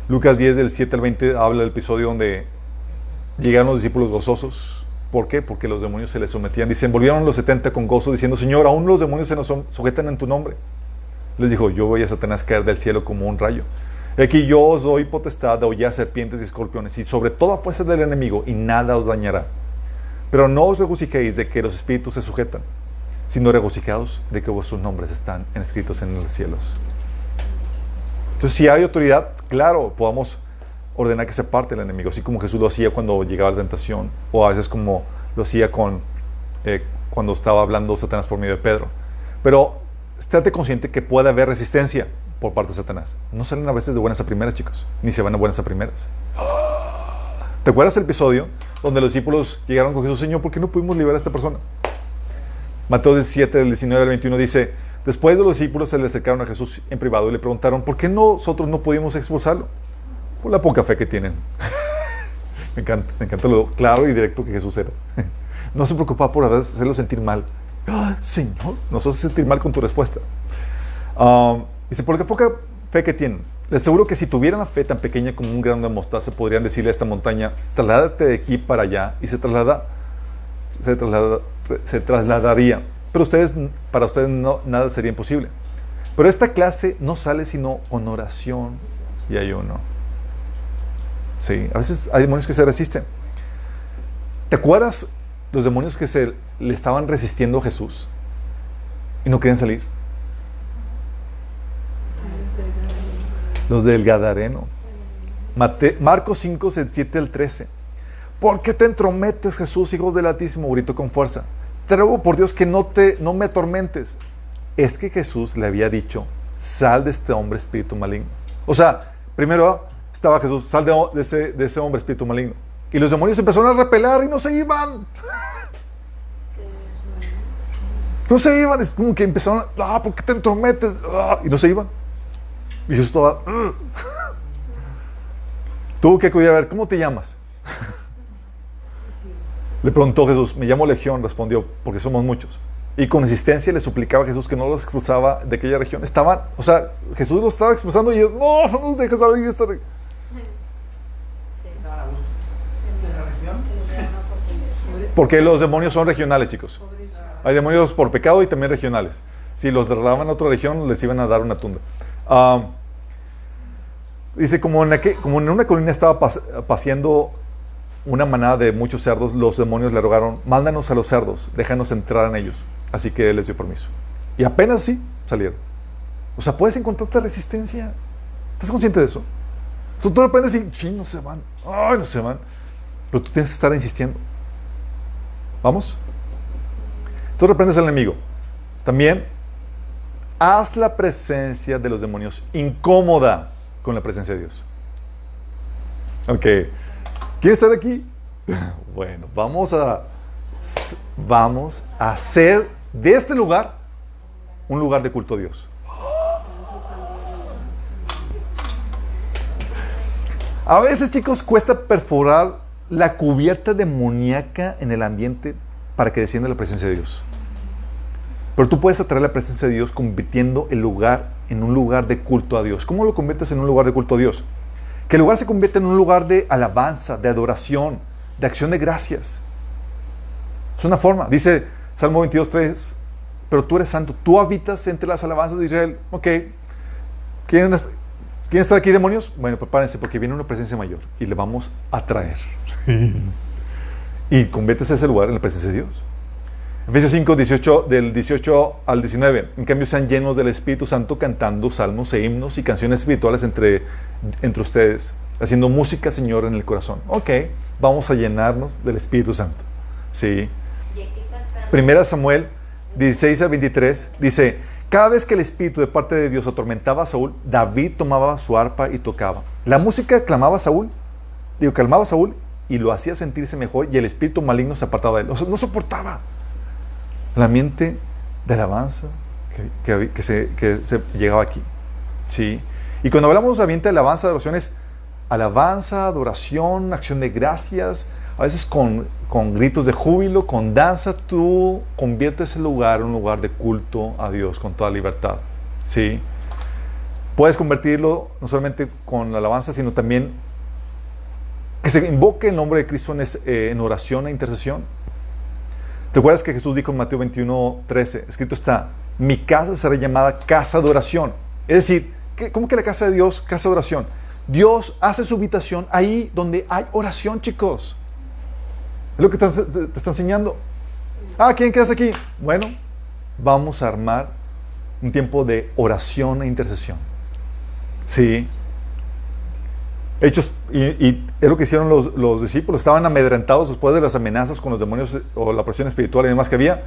Lucas 10, del 7 al 20, habla del episodio donde llegaron los discípulos gozosos. ¿Por qué? Porque los demonios se les sometían. Dicen, volvieron los 70 con gozo, diciendo, Señor, aún los demonios se nos sujetan en tu nombre. Les dijo, yo voy a Satanás caer del cielo como un rayo. Aquí yo os doy potestad de hollar serpientes y escorpiones y sobre toda fuerza del enemigo y nada os dañará. Pero no os regocijéis de que los espíritus se sujetan, sino regocijados de que vuestros nombres están escritos en los cielos. Entonces, si hay autoridad, claro, podamos ordenar que se parte el enemigo, así como Jesús lo hacía cuando llegaba la tentación, o a veces como lo hacía con, eh, cuando estaba hablando Satanás por medio de Pedro. Pero estate consciente que puede haber resistencia por parte de Satanás. No salen a veces de buenas a primeras, chicos, ni se van a buenas a primeras. ¿Te acuerdas el episodio donde los discípulos llegaron con Jesús, Señor, ¿por qué no pudimos liberar a esta persona? Mateo 17, del 19 al 21 dice, después de los discípulos se le acercaron a Jesús en privado y le preguntaron, ¿por qué nosotros no pudimos expulsarlo? Por la poca fe que tienen. me encanta, me encanta lo claro y directo que Jesús era. no se preocupaba por hacerlo sentir mal. ¡Ah, Señor, nos hace sentir mal con tu respuesta. Um, dice, por la poca fe que tienen. Les aseguro que si tuvieran la fe tan pequeña como un grano de mostaza, podrían decirle a esta montaña, trasládate de aquí para allá, y se traslada, se, traslada, se trasladaría. Pero ustedes, para ustedes no, nada sería imposible. Pero esta clase no sale sino con oración y ayuno. Sí, a veces hay demonios que se resisten. ¿Te acuerdas los demonios que se le estaban resistiendo a Jesús y no querían salir? Los del Gadareno. Mate, Marcos 5, 7 al 13. ¿Por qué te entrometes, Jesús, hijo del Altísimo? Gritó con fuerza. Te ruego por Dios que no, te, no me atormentes. Es que Jesús le había dicho, sal de este hombre espíritu maligno. O sea, primero estaba Jesús, sal de, de, ese, de ese hombre espíritu maligno. Y los demonios empezaron a repelar y no se iban. No se iban, es como que empezaron, ah, ¿por qué te entrometes? Ah, y no se iban. Y Jesús estaba, "Ugh". tuvo que acudir a ver, ¿cómo te llamas? Le preguntó Jesús, me llamo Legión, respondió, porque somos muchos. Y con insistencia le suplicaba a Jesús que no los expulsaba de aquella región. Estaban, o sea, Jesús los estaba expulsando y ellos, no, no nos dejes salir de esta región. Porque los demonios son regionales, chicos. Hay demonios por pecado y también regionales. Si los derramaban a otra región, les iban a dar una tunda. Ah, dice, como en, aquel- como una colina estaba pas- paseando una manada de muchos cerdos, los demonios le rogaron, mándanos a los cerdos, déjanos entrar en ellos. Así que él les dio permiso. Y apenas sí, salieron. O sea, puedes encontrarte resistencia. ¿Estás consciente de eso? O sea, tú aprendes y, ching, no se van. Ay, no se van. Pero tú tienes que estar insistiendo. ¿Vamos? Tú reprendes al enemigo. También haz la presencia de los demonios incómoda con la presencia de Dios. Ok. ¿Quieres estar aquí? Bueno, vamos a vamos a hacer de este lugar un lugar de culto a Dios. A veces, chicos, cuesta perforar la cubierta demoníaca en el ambiente para que descienda la presencia de Dios. Pero tú puedes atraer la presencia de Dios convirtiendo el lugar en un lugar de culto a Dios. ¿Cómo lo conviertes en un lugar de culto a Dios? Que el lugar se convierta en un lugar de alabanza, de adoración, de acción de gracias. Es una forma. Dice Salmo 22.3, pero tú eres santo, tú habitas entre las alabanzas de Israel. Ok, ¿quieren, ¿quieren estar aquí demonios? Bueno, prepárense porque viene una presencia mayor y le vamos a traer. y conviértese ese lugar en la presencia de Dios. Efesios 5, 18, del 18 al 19. En cambio, sean llenos del Espíritu Santo cantando salmos e himnos y canciones espirituales entre, entre ustedes, haciendo música, Señor, en el corazón. Ok, vamos a llenarnos del Espíritu Santo. Sí. Primera Samuel 16 al 23 dice, cada vez que el espíritu de parte de Dios atormentaba a Saúl, David tomaba su arpa y tocaba. La música clamaba a Saúl, digo, calmaba a Saúl y lo hacía sentirse mejor y el espíritu maligno se apartaba de él. O sea, no soportaba el ambiente de alabanza que, se, llegaba aquí. ¿Sí? Y cuando hablamos de ambiente de alabanza, de oración, es alabanza, adoración, acción de gracias, a veces con, con gritos de júbilo, con danza, tú conviertes el lugar en un lugar de culto a Dios con toda libertad. ¿Sí? Puedes convertirlo no solamente con la alabanza, sino también que se invoque el nombre de Cristo en, eh, en oración e intercesión. ¿Te acuerdas que Jesús dijo en Mateo 21, 13? Escrito está, mi casa será llamada casa de oración. Es decir, ¿qué- ¿cómo que la casa de Dios, casa de oración? Dios hace su habitación ahí donde hay oración, chicos. Es lo que te- te está enseñando. Ah, ¿quién quedas aquí? Bueno, vamos a armar un tiempo de oración e intercesión. Sí. Hechos, y, es lo que hicieron los, los discípulos, estaban amedrentados después de las amenazas con los demonios eh, o la presión espiritual y demás que había,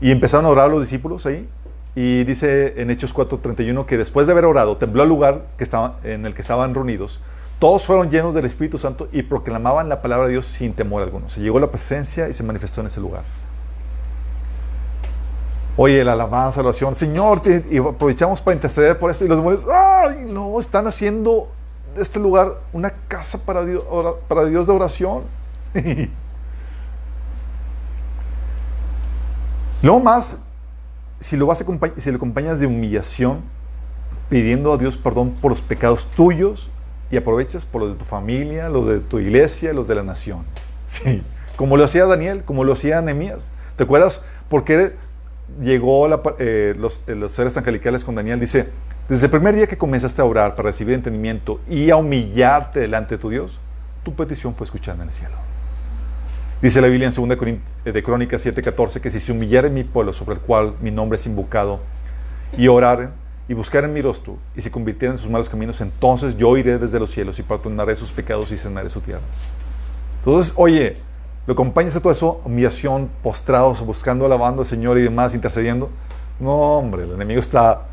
y empezaron a orar los discípulos ahí, y dice en Hechos 4:31 que después de haber orado, tembló el lugar que estaba, en el que estaban reunidos, todos fueron llenos del Espíritu Santo y proclamaban la palabra de Dios sin temor alguno. Se llegó la presencia y se manifestó en ese lugar. Oye, la alabanza, la oración, Señor, y aprovechamos para interceder por esto. Y los demonios, ¡ay! No, están haciendo este lugar una casa para Dios, para Dios de oración. Luego más, si lo, vas a si lo acompañas de humillación, pidiendo a Dios perdón por los pecados tuyos y aprovechas por los de tu familia, los de tu iglesia, los de la nación. Sí, como lo hacía Daniel, como lo hacía Nehemías. ¿Te acuerdas por qué llegó eh, los, eh, los seres angelicales con Daniel? Dice, desde el primer día que comenzaste a orar para recibir entendimiento y a humillarte delante de tu Dios, tu petición fue escuchada en el cielo. Dice la Biblia en 2 Corin- eh, de Crónicas 7:14 que si se humillare mi pueblo sobre el cual mi nombre es invocado y oraren y buscaren mi rostro y se convirtieran en sus malos caminos, entonces yo iré desde los cielos y perdonaré sus pecados y sanaré su tierra. Entonces, oye, lo acompañas a todo eso, humillación, postrados, buscando, alabando al Señor y demás, intercediendo. No, hombre, el enemigo está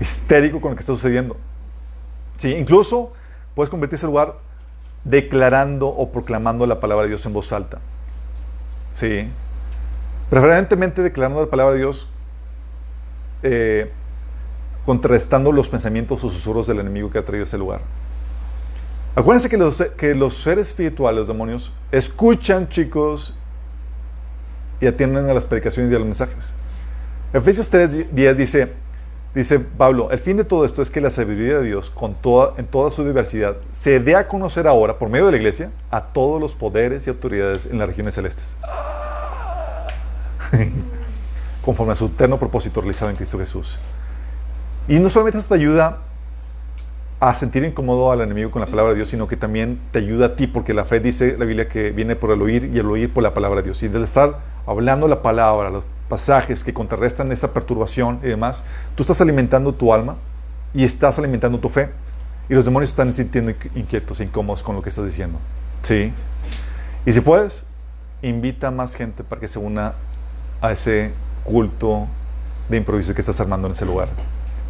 histérico con lo que está sucediendo. Sí, incluso puedes convertir ese lugar declarando o proclamando la palabra de Dios en voz alta. Sí. Preferentemente declarando la palabra de Dios, eh, contrarrestando los pensamientos o susurros del enemigo que ha traído ese lugar. Acuérdense que los, que los seres espirituales, los demonios, escuchan, chicos, y atienden a las predicaciones y a los mensajes. Efesios 3.10 dice, dice Pablo, el fin de todo esto es que la sabiduría de Dios, con toda, en toda su diversidad, se dé a conocer ahora, por medio de la iglesia, a todos los poderes y autoridades en las regiones celestes. Conforme a su eterno propósito realizado en Cristo Jesús. Y no solamente eso te ayuda a sentir incómodo al enemigo con la palabra de Dios, sino que también te ayuda a ti, porque la fe dice la Biblia que viene por el oír y el oír por la palabra de Dios. Y del estar hablando la palabra, los pasajes que contrarrestan esa perturbación y demás, tú estás alimentando tu alma y estás alimentando tu fe. Y los demonios están sintiendo inqui- inquietos incómodos con lo que estás diciendo. ¿Sí? Y si puedes, invita a más gente para que se una a ese culto de improviso que estás armando en ese lugar.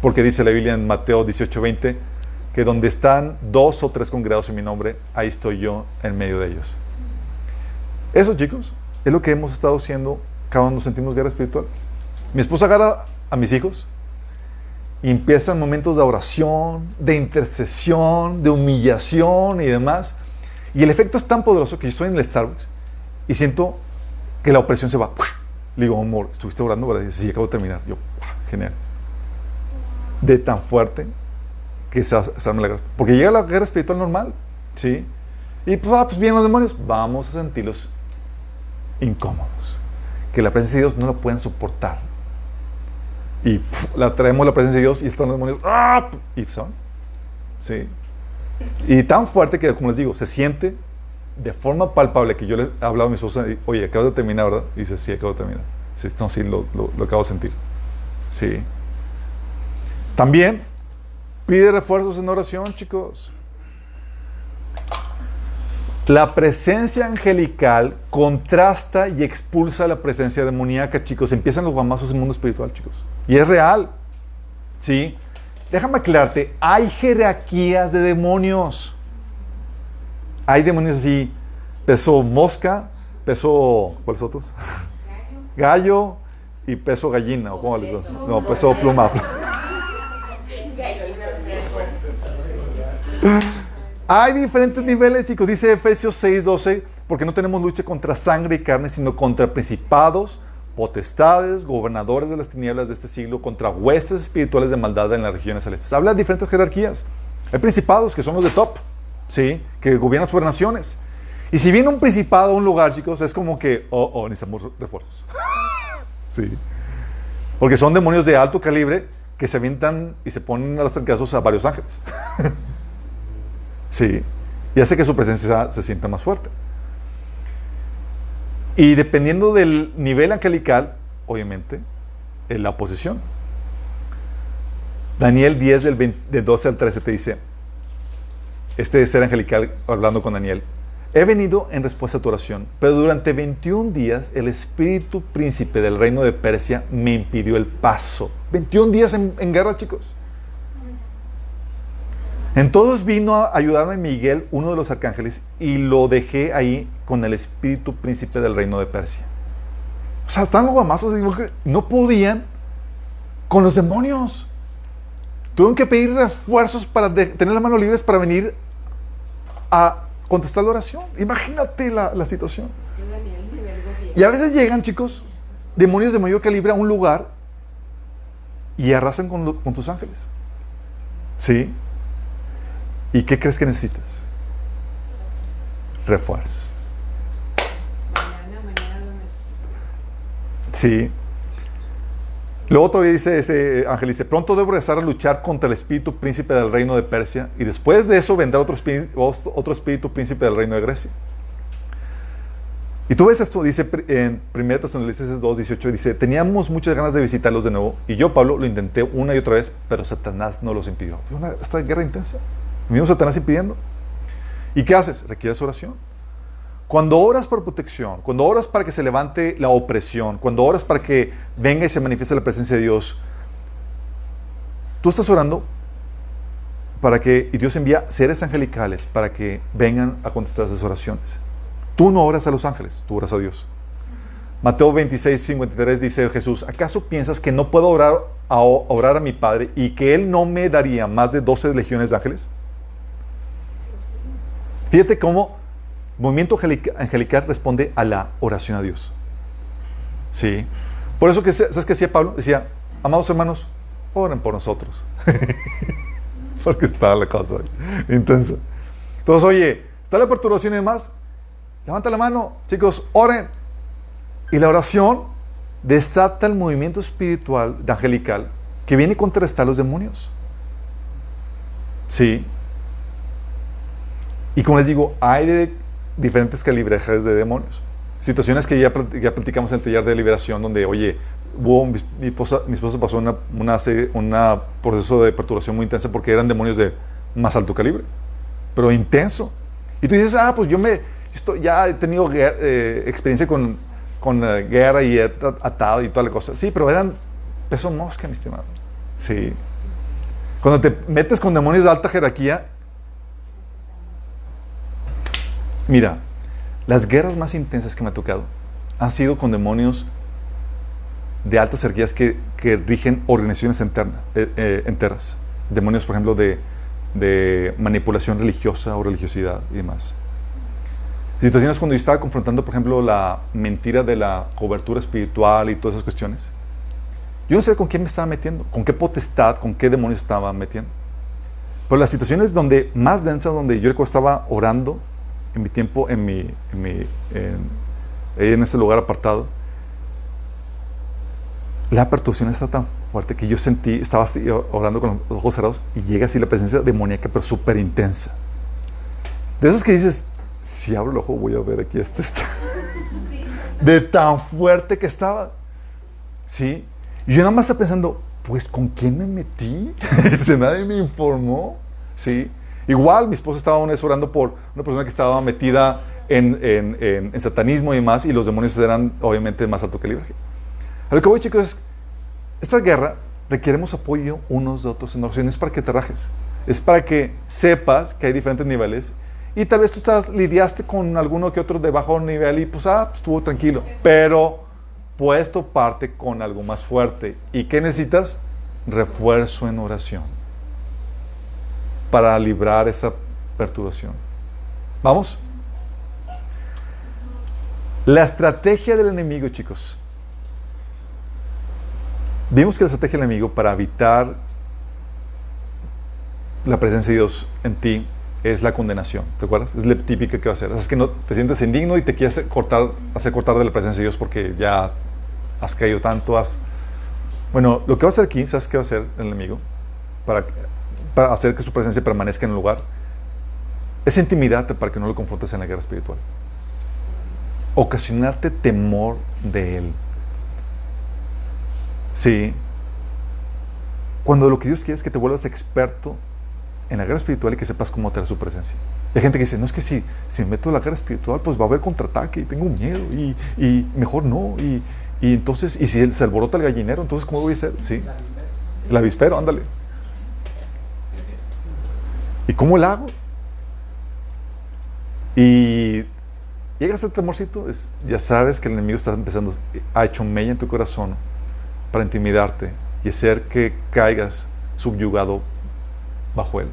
Porque dice la Biblia en Mateo 18:20 que donde están dos o tres congregados en mi nombre, ahí estoy yo en medio de ellos. Eso, chicos, es lo que hemos estado haciendo cada uno sentimos guerra espiritual. Mi esposa agarra a mis hijos y empiezan momentos de oración, de intercesión, de humillación y demás. Y el efecto es tan poderoso que yo estoy en el Starbucks y siento que la opresión se va. Le digo, amor, ¿estuviste orando? ¿verdad? Y sí, acabo de terminar. Yo, "Ah, genial. De tan fuerte que se, se la guerra. Porque llega la guerra espiritual normal, ¿sí? Y pues, ah, pues vienen los demonios. Vamos a sentirlos incómodos. Que la presencia de Dios no la pueden soportar. Y la traemos la presencia de Dios y están los demonios. ¡ah! Y son. Sí. Y tan fuerte que, como les digo, se siente de forma palpable que yo le he hablado a mi esposa, y, oye, acabo de terminar, ¿verdad? Y dice, sí, acabo de terminar. Sí, no, sí, lo, lo- lo acabo de sentir. Sí. También pide refuerzos en oración, chicos. La presencia angelical contrasta y expulsa la presencia demoníaca, chicos. Empiezan los guamazos en el mundo espiritual, chicos. Y es real. ¿Sí? Déjame aclararte, hay jerarquías de demonios. Hay demonios así, peso mosca, peso, ¿cuáles otros? Gallo y peso gallina, ¿o cómo les digo? No, peso pluma. Hay diferentes niveles, chicos. Dice Efesios 6:12, porque no tenemos lucha contra sangre y carne, sino contra principados, potestades, gobernadores de las tinieblas de este siglo, contra huestes espirituales de maldad en las regiones celestes. Habla de diferentes jerarquías. Hay principados que son los de top, ¿sí? Que gobiernan sobre naciones. Y si viene un principado a un lugar, chicos, es como que, oh, oh, necesitamos refuerzos. sí. Porque son demonios de alto calibre que se avientan y se ponen a los trancazos a varios ángeles. Sí. Y hace que su presencia se sienta más fuerte. Y dependiendo del nivel angelical, obviamente, en la oposición. Daniel 10 del, 20 del 12 al 13 te dice, este ser angelical hablando con Daniel, he venido en respuesta a tu oración, pero durante 21 días el espíritu príncipe del reino de Persia me impidió el paso. 21 días en guerra, chicos. Entonces vino a ayudarme Miguel, uno de los arcángeles, y lo dejé ahí con el espíritu príncipe del reino de Persia. O sea, tan guamazos, no podían con los demonios. Tuvieron que pedir refuerzos para tener las manos libres para venir a contestar la oración. Imagínate la, situación. Y a veces llegan, chicos, demonios de mayor calibre a un lugar y arrasan con, con tus ángeles. ¿Sí? ¿Y qué crees que necesitas? Refuerzos. Mañana, mañana lo necesito. Sí. Luego todavía dice ese ángel, dice, pronto debo regresar a luchar contra el espíritu príncipe del reino de Persia y después de eso vendrá otro espíritu, otro espíritu príncipe del reino de Grecia. Y tú ves esto, dice en 1 Tesalonicenses 2, 18, dice, teníamos muchas ganas de visitarlos de nuevo y yo, Pablo, lo intenté una y otra vez, pero Satanás no los impidió. Fue Una, esta guerra intensa. Mismo Satanás impidiendo. ¿Y qué haces? Requieres oración. Cuando oras por protección, cuando oras para que se levante la opresión, cuando oras para que venga y se manifieste la presencia de Dios, tú estás orando para que, y Dios envía seres angelicales para que vengan a contestar esas oraciones. Tú no oras a los ángeles, tú oras a Dios. Mateo 26, 53 dice Jesús, ¿acaso piensas que no puedo orar a, orar a mi Padre y que Él no me daría más de 12 legiones de ángeles? Fíjate cómo movimiento angelica- angelical responde a la oración a Dios. Sí. Por eso que, ¿sabes qué decía Pablo? Decía, amados hermanos, oren por nosotros. Porque está la cosa intensa. Entonces, oye, está la perturbación y demás. Levanta la mano, chicos, oren. Y la oración desata el movimiento espiritual angelical que viene a contrarrestar los demonios. Sí. Y como les digo, hay de diferentes calibrejes de demonios. Situaciones que ya, ya platicamos en el taller de liberación, donde, oye, hubo, mi, mi esposa, mi esposa pasó una, una, una proceso de perturbación muy intensa porque eran demonios de más alto calibre, pero intenso. Y tú dices, ah, pues yo me, esto, ya he tenido eh, experiencia con, con eh, guerra y atado y toda la cosa. Sí, pero eran peso mosca, mi estimado. Sí. Cuando te metes con demonios de alta jerarquía, Mira, las guerras más intensas que me ha tocado han sido con demonios de altas jerarquías que, que rigen organizaciones internas, eh, eh, enteras. Demonios, por ejemplo, de, manipulación religiosa o religiosidad y demás. Situaciones cuando yo estaba confrontando, por ejemplo, la mentira de la cobertura espiritual y todas esas cuestiones. Yo no sé con quién me estaba metiendo, con qué potestad, con qué demonio estaba metiendo. Pero las situaciones donde más densas, donde yo estaba orando en mi tiempo, en mi, en, mi, en, en ese lugar apartado, la perturbación está tan fuerte que yo sentí, estaba así orando con los ojos cerrados y llega así la presencia demoníaca, pero súper intensa. De esos que dices, si abro el ojo voy a ver aquí este está. De tan fuerte que estaba. ¿Sí? Y yo nada más estaba pensando, pues ¿con quién me metí? Se nadie me informó. ¿Sí? Igual mi esposa estaba una vez orando por una persona que estaba metida en, en- en- en satanismo y demás, y los demonios eran obviamente más alto calibre. A lo que voy, chicos, es esta guerra requeremos apoyo unos de otros en oración. No es para que te rajes. Es para que sepas que hay diferentes niveles. Y tal vez tú estás, lidiaste con alguno que otro de bajo nivel y pues, ah, pues, estuvo tranquilo. Pero puesto parte con algo más fuerte. ¿Y qué necesitas? Refuerzo en oración. Para librar esa perturbación. ¿Vamos? La estrategia del enemigo, chicos, Vimos que la estrategia del enemigo para evitar la presencia de Dios en ti es la condenación. ¿Te acuerdas? Es la típica que va a hacer. Es que no te sientes indigno y te quieres cortar, hacer cortar de la presencia de Dios porque ya has caído tanto. Has... Bueno, lo que va a hacer aquí, ¿sabes qué va a hacer el enemigo? Para, para hacer que su presencia permanezca en el lugar. Es intimidarte para que no lo confrontes en la guerra espiritual. Ocasionarte temor de él. Sí. Cuando lo que Dios quiere es que te vuelvas experto en la guerra espiritual y que sepas cómo atraer su presencia. Hay gente que dice, no es que si, si me meto la guerra espiritual, pues va a haber contraataque y tengo miedo y, y mejor no. Y, y entonces, y si se alborota el gallinero, entonces ¿cómo voy a hacer? Sí. El avispero, ándale. ¿Y cómo lo hago? Y llegas al temorcito, es- ya sabes que el enemigo está empezando, ha hecho mella en tu corazón para intimidarte y hacer que caigas subyugado bajo él.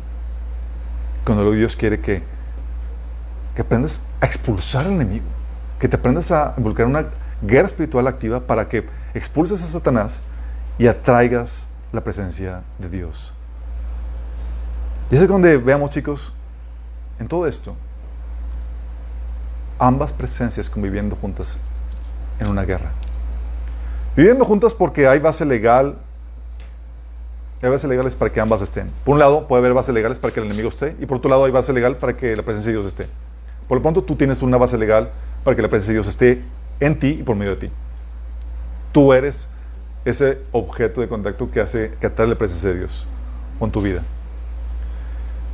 Cuando Dios quiere que, que aprendas a expulsar al enemigo, que te aprendas a involucrar una guerra espiritual activa para que expulses a Satanás y atraigas la presencia de Dios. Y es ahí donde veamos, chicos, en todo esto, ambas presencias conviviendo juntas en una guerra. Viviendo juntas porque hay base legal, hay bases legales para que ambas estén. Por un lado, puede haber bases legales para que el enemigo esté, y por otro lado, hay base legal para que la presencia de Dios esté. Por lo pronto, tú tienes una base legal para que la presencia de Dios esté en ti y por medio de ti. Tú eres ese objeto de contacto que hace que atrae la presencia de Dios con tu vida.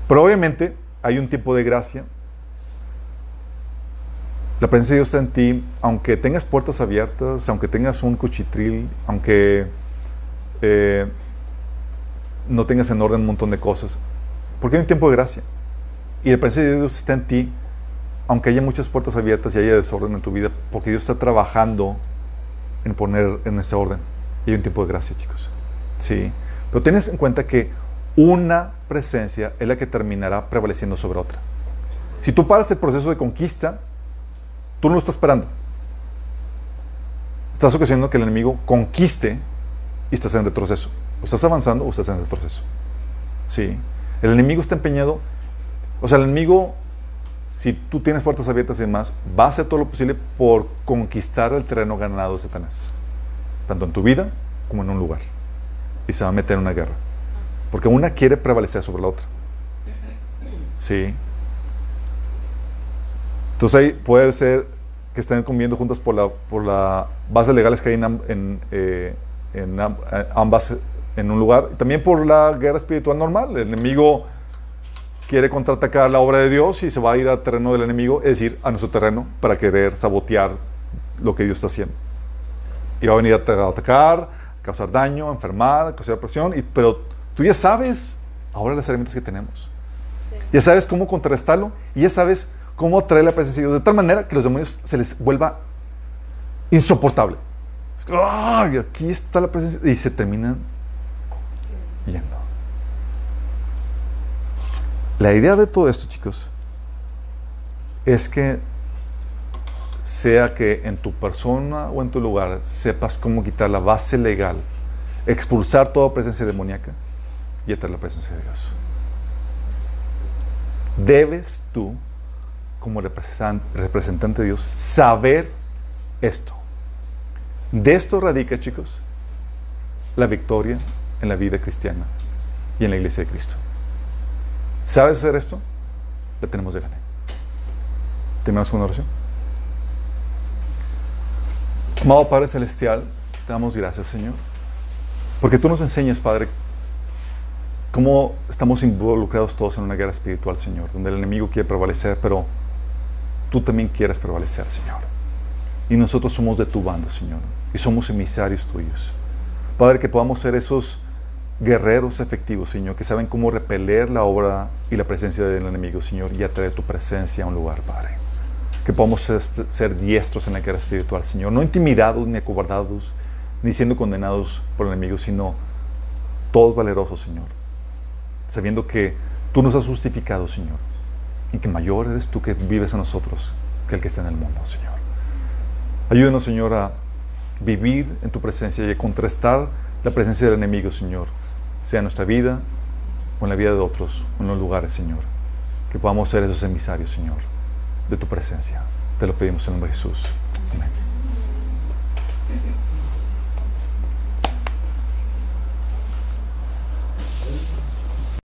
Pero obviamente hay un tiempo de gracia. La presencia de Dios está en ti, aunque tengas puertas abiertas, aunque tengas un cuchitril, aunque eh, no tengas en orden un montón de cosas. Porque hay un tiempo de gracia. Y la presencia de Dios está en ti, aunque haya muchas puertas abiertas y haya desorden en tu vida, porque Dios está trabajando en poner en ese orden. Y hay un tiempo de gracia, chicos. Sí. Pero tienes en cuenta que una presencia es la que terminará prevaleciendo sobre otra. Si tú paras el proceso de conquista, tú no lo estás esperando. Estás ocasionando que el enemigo conquiste y estás en retroceso. O estás avanzando o estás en retroceso. Sí. El enemigo está empeñado. O sea, el enemigo, si tú tienes puertas abiertas y demás, va a hacer todo lo posible por conquistar el terreno ganado de Satanás. Tanto en tu vida como en un lugar. Y se va a meter en una guerra. Porque una quiere prevalecer sobre la otra. Sí. Entonces ahí puede ser que estén conviviendo juntas por la, por la bases legales que hay en, en, eh, en am- ambas en un lugar. También por la guerra espiritual normal. El enemigo quiere contraatacar la obra de Dios y se va a ir al terreno del enemigo, es decir, a nuestro terreno, para querer sabotear lo que Dios está haciendo. Y va a venir a atacar, a causar daño, a enfermar, a causar presión, y, pero tú ya sabes ahora las herramientas que tenemos. Ya sabes cómo contrarrestarlo y ya sabes cómo atraer la presencia de Dios de tal manera que los demonios se les vuelva insoportable. Es que, ¡ay! aquí está la presencia y se terminan yendo. La idea de todo esto, chicos, es que sea que en tu persona o en tu lugar sepas cómo quitar la base legal, expulsar toda presencia demoníaca y atraer la presencia de Dios. Debes tú, como representan- representante de Dios, saber esto. De esto radica, chicos, la victoria en la vida cristiana y en la iglesia de Cristo. ¿Sabes hacer esto? La tenemos de ganar. ¿Tenemos una oración? Amado Padre Celestial, te damos gracias, Señor. Porque tú nos enseñas, Padre, cómo estamos involucrados todos en una guerra espiritual, Señor, donde el enemigo quiere prevalecer, pero tú también quieres prevalecer, Señor. Y nosotros somos de tu bando, Señor, y somos emisarios tuyos. Padre, que podamos ser esos guerreros efectivos, Señor, que saben cómo repeler la obra y la presencia del enemigo, Señor, y atraer tu presencia a un lugar, Padre. Que podamos ser, ser diestros en la guerra espiritual, Señor, no intimidados ni acobardados, ni siendo condenados por el enemigo, sino todos valerosos, Señor, sabiendo que tú nos has justificado, Señor, y que mayor eres tú que vives en nosotros que el que está en el mundo, Señor. Ayúdenos, Señor, a vivir en tu presencia y a contrastar la presencia del enemigo, Señor, sea en nuestra vida o en la vida de otros, o en los lugares, Señor. Que podamos ser esos emisarios, Señor, de tu presencia. Te lo pedimos en el nombre de Jesús. Amén.